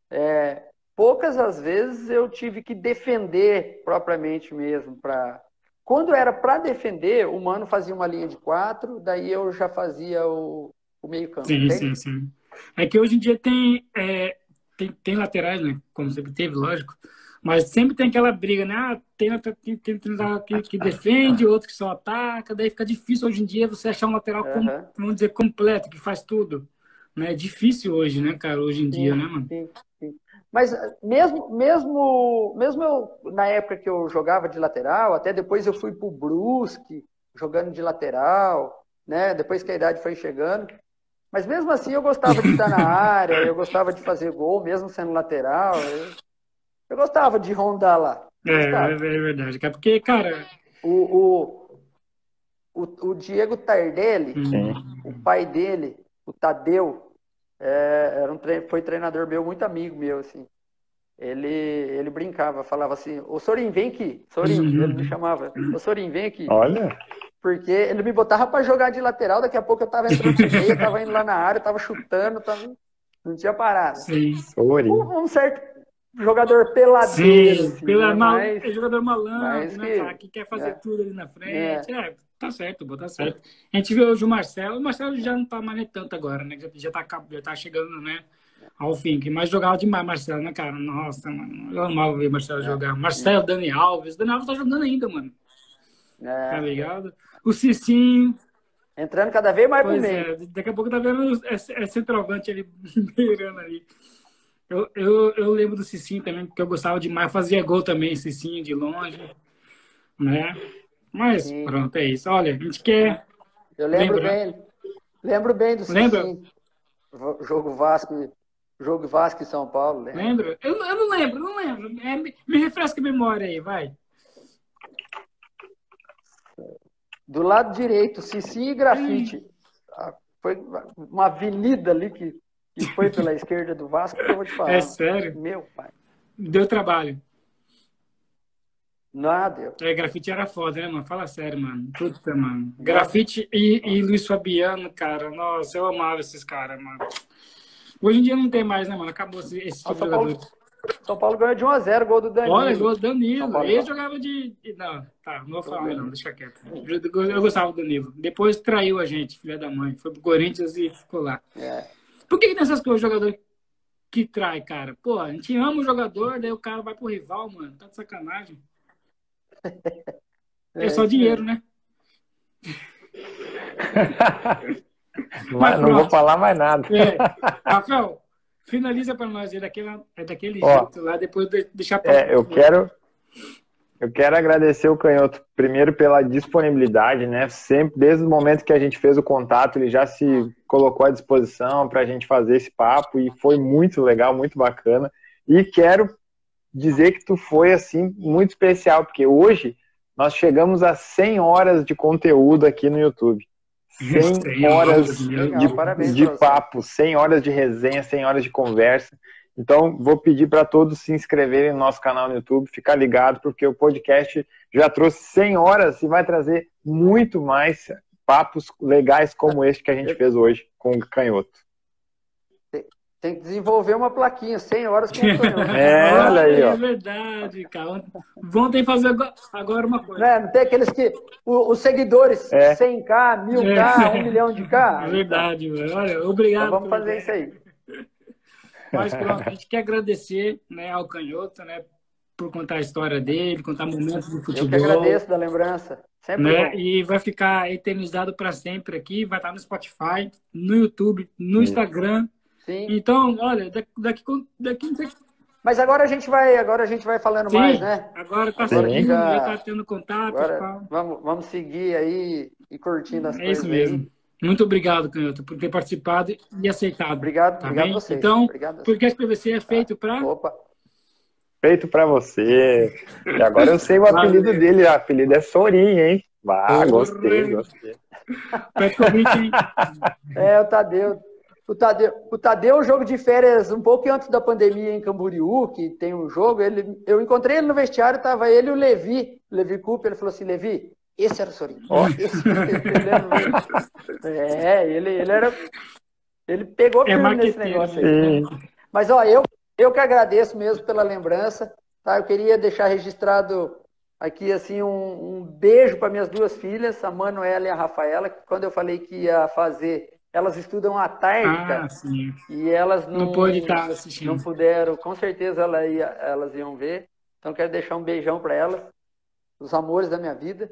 é, poucas as vezes eu tive que defender propriamente mesmo para quando era para defender o mano fazia uma linha de quatro daí eu já fazia o, o meio campo sim sim sim é que hoje em dia tem é, tem, tem laterais né como sempre teve lógico mas sempre tem aquela briga né ah, tem tem, tem, tem que, que defende outro que só ataca daí fica difícil hoje em dia você achar um lateral uhum. com, vamos dizer completo que faz tudo né? É difícil hoje, né, cara, hoje em dia, sim, né, mano? Sim, sim. Mas mesmo, mesmo, mesmo eu, na época que eu jogava de lateral, até depois eu fui pro Brusque, jogando de lateral, né? Depois que a idade foi chegando. Mas mesmo assim eu gostava de estar na *laughs* área, eu gostava de fazer gol, mesmo sendo lateral. Eu, eu gostava de rondar lá. É, é verdade, cara. Porque, cara. O, o, o, o Diego Tardelli, o pai dele, o Tadeu, é, era um tre... foi treinador meu, muito amigo meu, assim. Ele, ele brincava, falava assim, ô Sorin, vem aqui. Sorin, uhum. ele me chamava, ô Sorin, vem aqui. Olha. Porque ele me botava para jogar de lateral, daqui a pouco eu tava entrando no meio, tava indo lá na área, tava chutando, tava... não tinha parado. Sim. Um, um certo jogador peladeiro. Sim, assim, pela né? mal... mas, é jogador malandro, né, que, cara, que quer fazer é, tudo ali na frente. É. é. Tá certo, tá certo. A gente vê hoje o Marcelo, o Marcelo já não tá mais nem tanto agora, né? Já, já, tá, já tá chegando, né? Ao fim, que mais jogava demais Marcelo, né, cara? Nossa, mano, eu amava ver Marcelo é. jogar. Marcelo, Dani Alves, Dani Alves tá jogando ainda, mano. É. Tá ligado? O Cicinho. Entrando cada vez mais pois pro meio. É, daqui a pouco tá vendo é, é centroavante ali, *laughs* beirando ali. Eu, eu, eu lembro do Cicinho também, porque eu gostava demais, fazia gol também, Cicinho de longe, né? Mas Sim. pronto, é isso. Olha, a gente quer. Eu lembro bem. Lembro bem do Cicinho. Jogo Vasco, jogo Vasco em São Paulo, lembra? Lembro? Eu, eu não lembro, não lembro. É, me, refresca a memória aí, vai. Do lado direito, Cicinho e Grafite. Ah, foi uma avenida ali que e foi pela *laughs* esquerda do Vasco, que eu vou te falar. É sério? Meu pai. Deu trabalho. Nada. É, grafite era foda, né, mano? Fala sério, mano. Puta, mano. Grafite e, e Luiz Fabiano, cara. Nossa, eu amava esses caras, mano. Hoje em dia não tem mais, né, mano? Acabou esse, esse tipo São Paulo, São Paulo ganhou de 1x0, gol do Danilo. Olha, gol do Danilo. Ele jogava de. Não, tá, não vou falar, não, deixa quieto. Eu gostava do Danilo. Depois traiu a gente, filha da mãe. Foi pro Corinthians e ficou lá. É. Por que, que nessas coisas o jogador que trai, cara? Pô, a gente ama o jogador, daí o cara vai pro rival, mano. Tá de sacanagem. É, é só dinheiro, né? *laughs* Mas não vou falar mais nada. É. Rafael, finaliza para nós. É daquele, é daquele Ó, jeito lá, depois de, deixar para é, Eu quero. Eu quero agradecer o Canhoto, primeiro pela disponibilidade, né? Sempre, desde o momento que a gente fez o contato, ele já se colocou à disposição para a gente fazer esse papo e foi muito legal, muito bacana. E quero dizer que tu foi, assim, muito especial, porque hoje nós chegamos a 100 horas de conteúdo aqui no YouTube. 100 horas de, de papo, 100 horas de resenha, 100 horas de conversa. Então, vou pedir para todos se inscreverem no nosso canal no YouTube, ficar ligado, porque o podcast já trouxe 100 horas e vai trazer muito mais papos legais como este que a gente fez hoje com o Canhoto. Tem que desenvolver uma plaquinha, 100 horas com o *laughs* É, olha aí, ó. É verdade, cara. Vão ter que fazer agora uma coisa. Não, é, não tem aqueles que. os seguidores, é. 100k, 1000k, é. 1 milhão de K. É verdade, velho. Olha, obrigado. Então vamos fazer isso aí. *laughs* Mas pronto, a gente quer agradecer né, ao Canhoto, né? Por contar a história dele, contar momentos do futebol. Eu que agradeço da lembrança. Sempre né? E vai ficar eternizado para sempre aqui. Vai estar no Spotify, no YouTube, no Instagram. Sim. Então, olha, daqui, daqui, daqui mas agora a gente vai, agora a gente vai falando Sim, mais, né? Agora tá seguindo, já tá tendo contato. Agora, vamos, vamos seguir aí e curtindo as é coisas. É isso mesmo. Aí. Muito obrigado, Canhoto, por ter participado e aceitado. Obrigado, tá obrigado a vocês. Então, obrigado porque a PVC é feito para. Opa! Feito para você. E agora eu sei o apelido dele. O apelido é Sorinho, hein? Ah, gostei, gostei. é, o Tadeu. O Tadeu, o Tadeu, jogo de férias um pouco antes da pandemia em Camboriú, que tem um jogo, ele, eu encontrei ele no vestiário, tava ele e o Levi, o Levi Cooper, ele falou assim, Levi, esse era o Sorinho. *laughs* Oh. é, ele, ele era. Ele pegou é firme é nesse negócio aí. Mas ó, eu, eu que agradeço mesmo pela lembrança. Tá? Eu queria deixar registrado aqui assim um, um beijo para minhas duas filhas, a Manuela e a Rafaela, que quando eu falei que ia fazer elas estudam à tarde, ah, cara, sim. e elas não, não pode estar assistindo. Não puderam, com certeza ela ia, elas iam ver. Então quero deixar um beijão para elas, os amores da minha vida,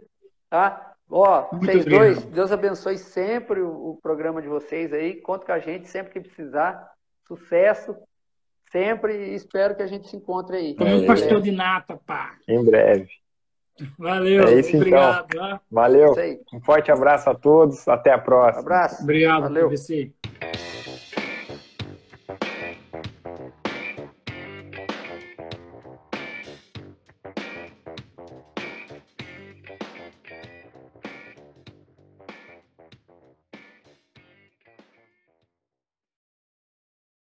tá? Ó, Muito vocês obrigado. dois, Deus abençoe sempre o, o, programa de vocês aí. Conta com a gente sempre que precisar. Sucesso sempre e espero que a gente se encontre aí. Como um pastel de nata, pá. Em breve. Valeu. É isso obrigado, então. Valeu. Um forte abraço a todos. Até a próxima. abraço. Obrigado. Valeu.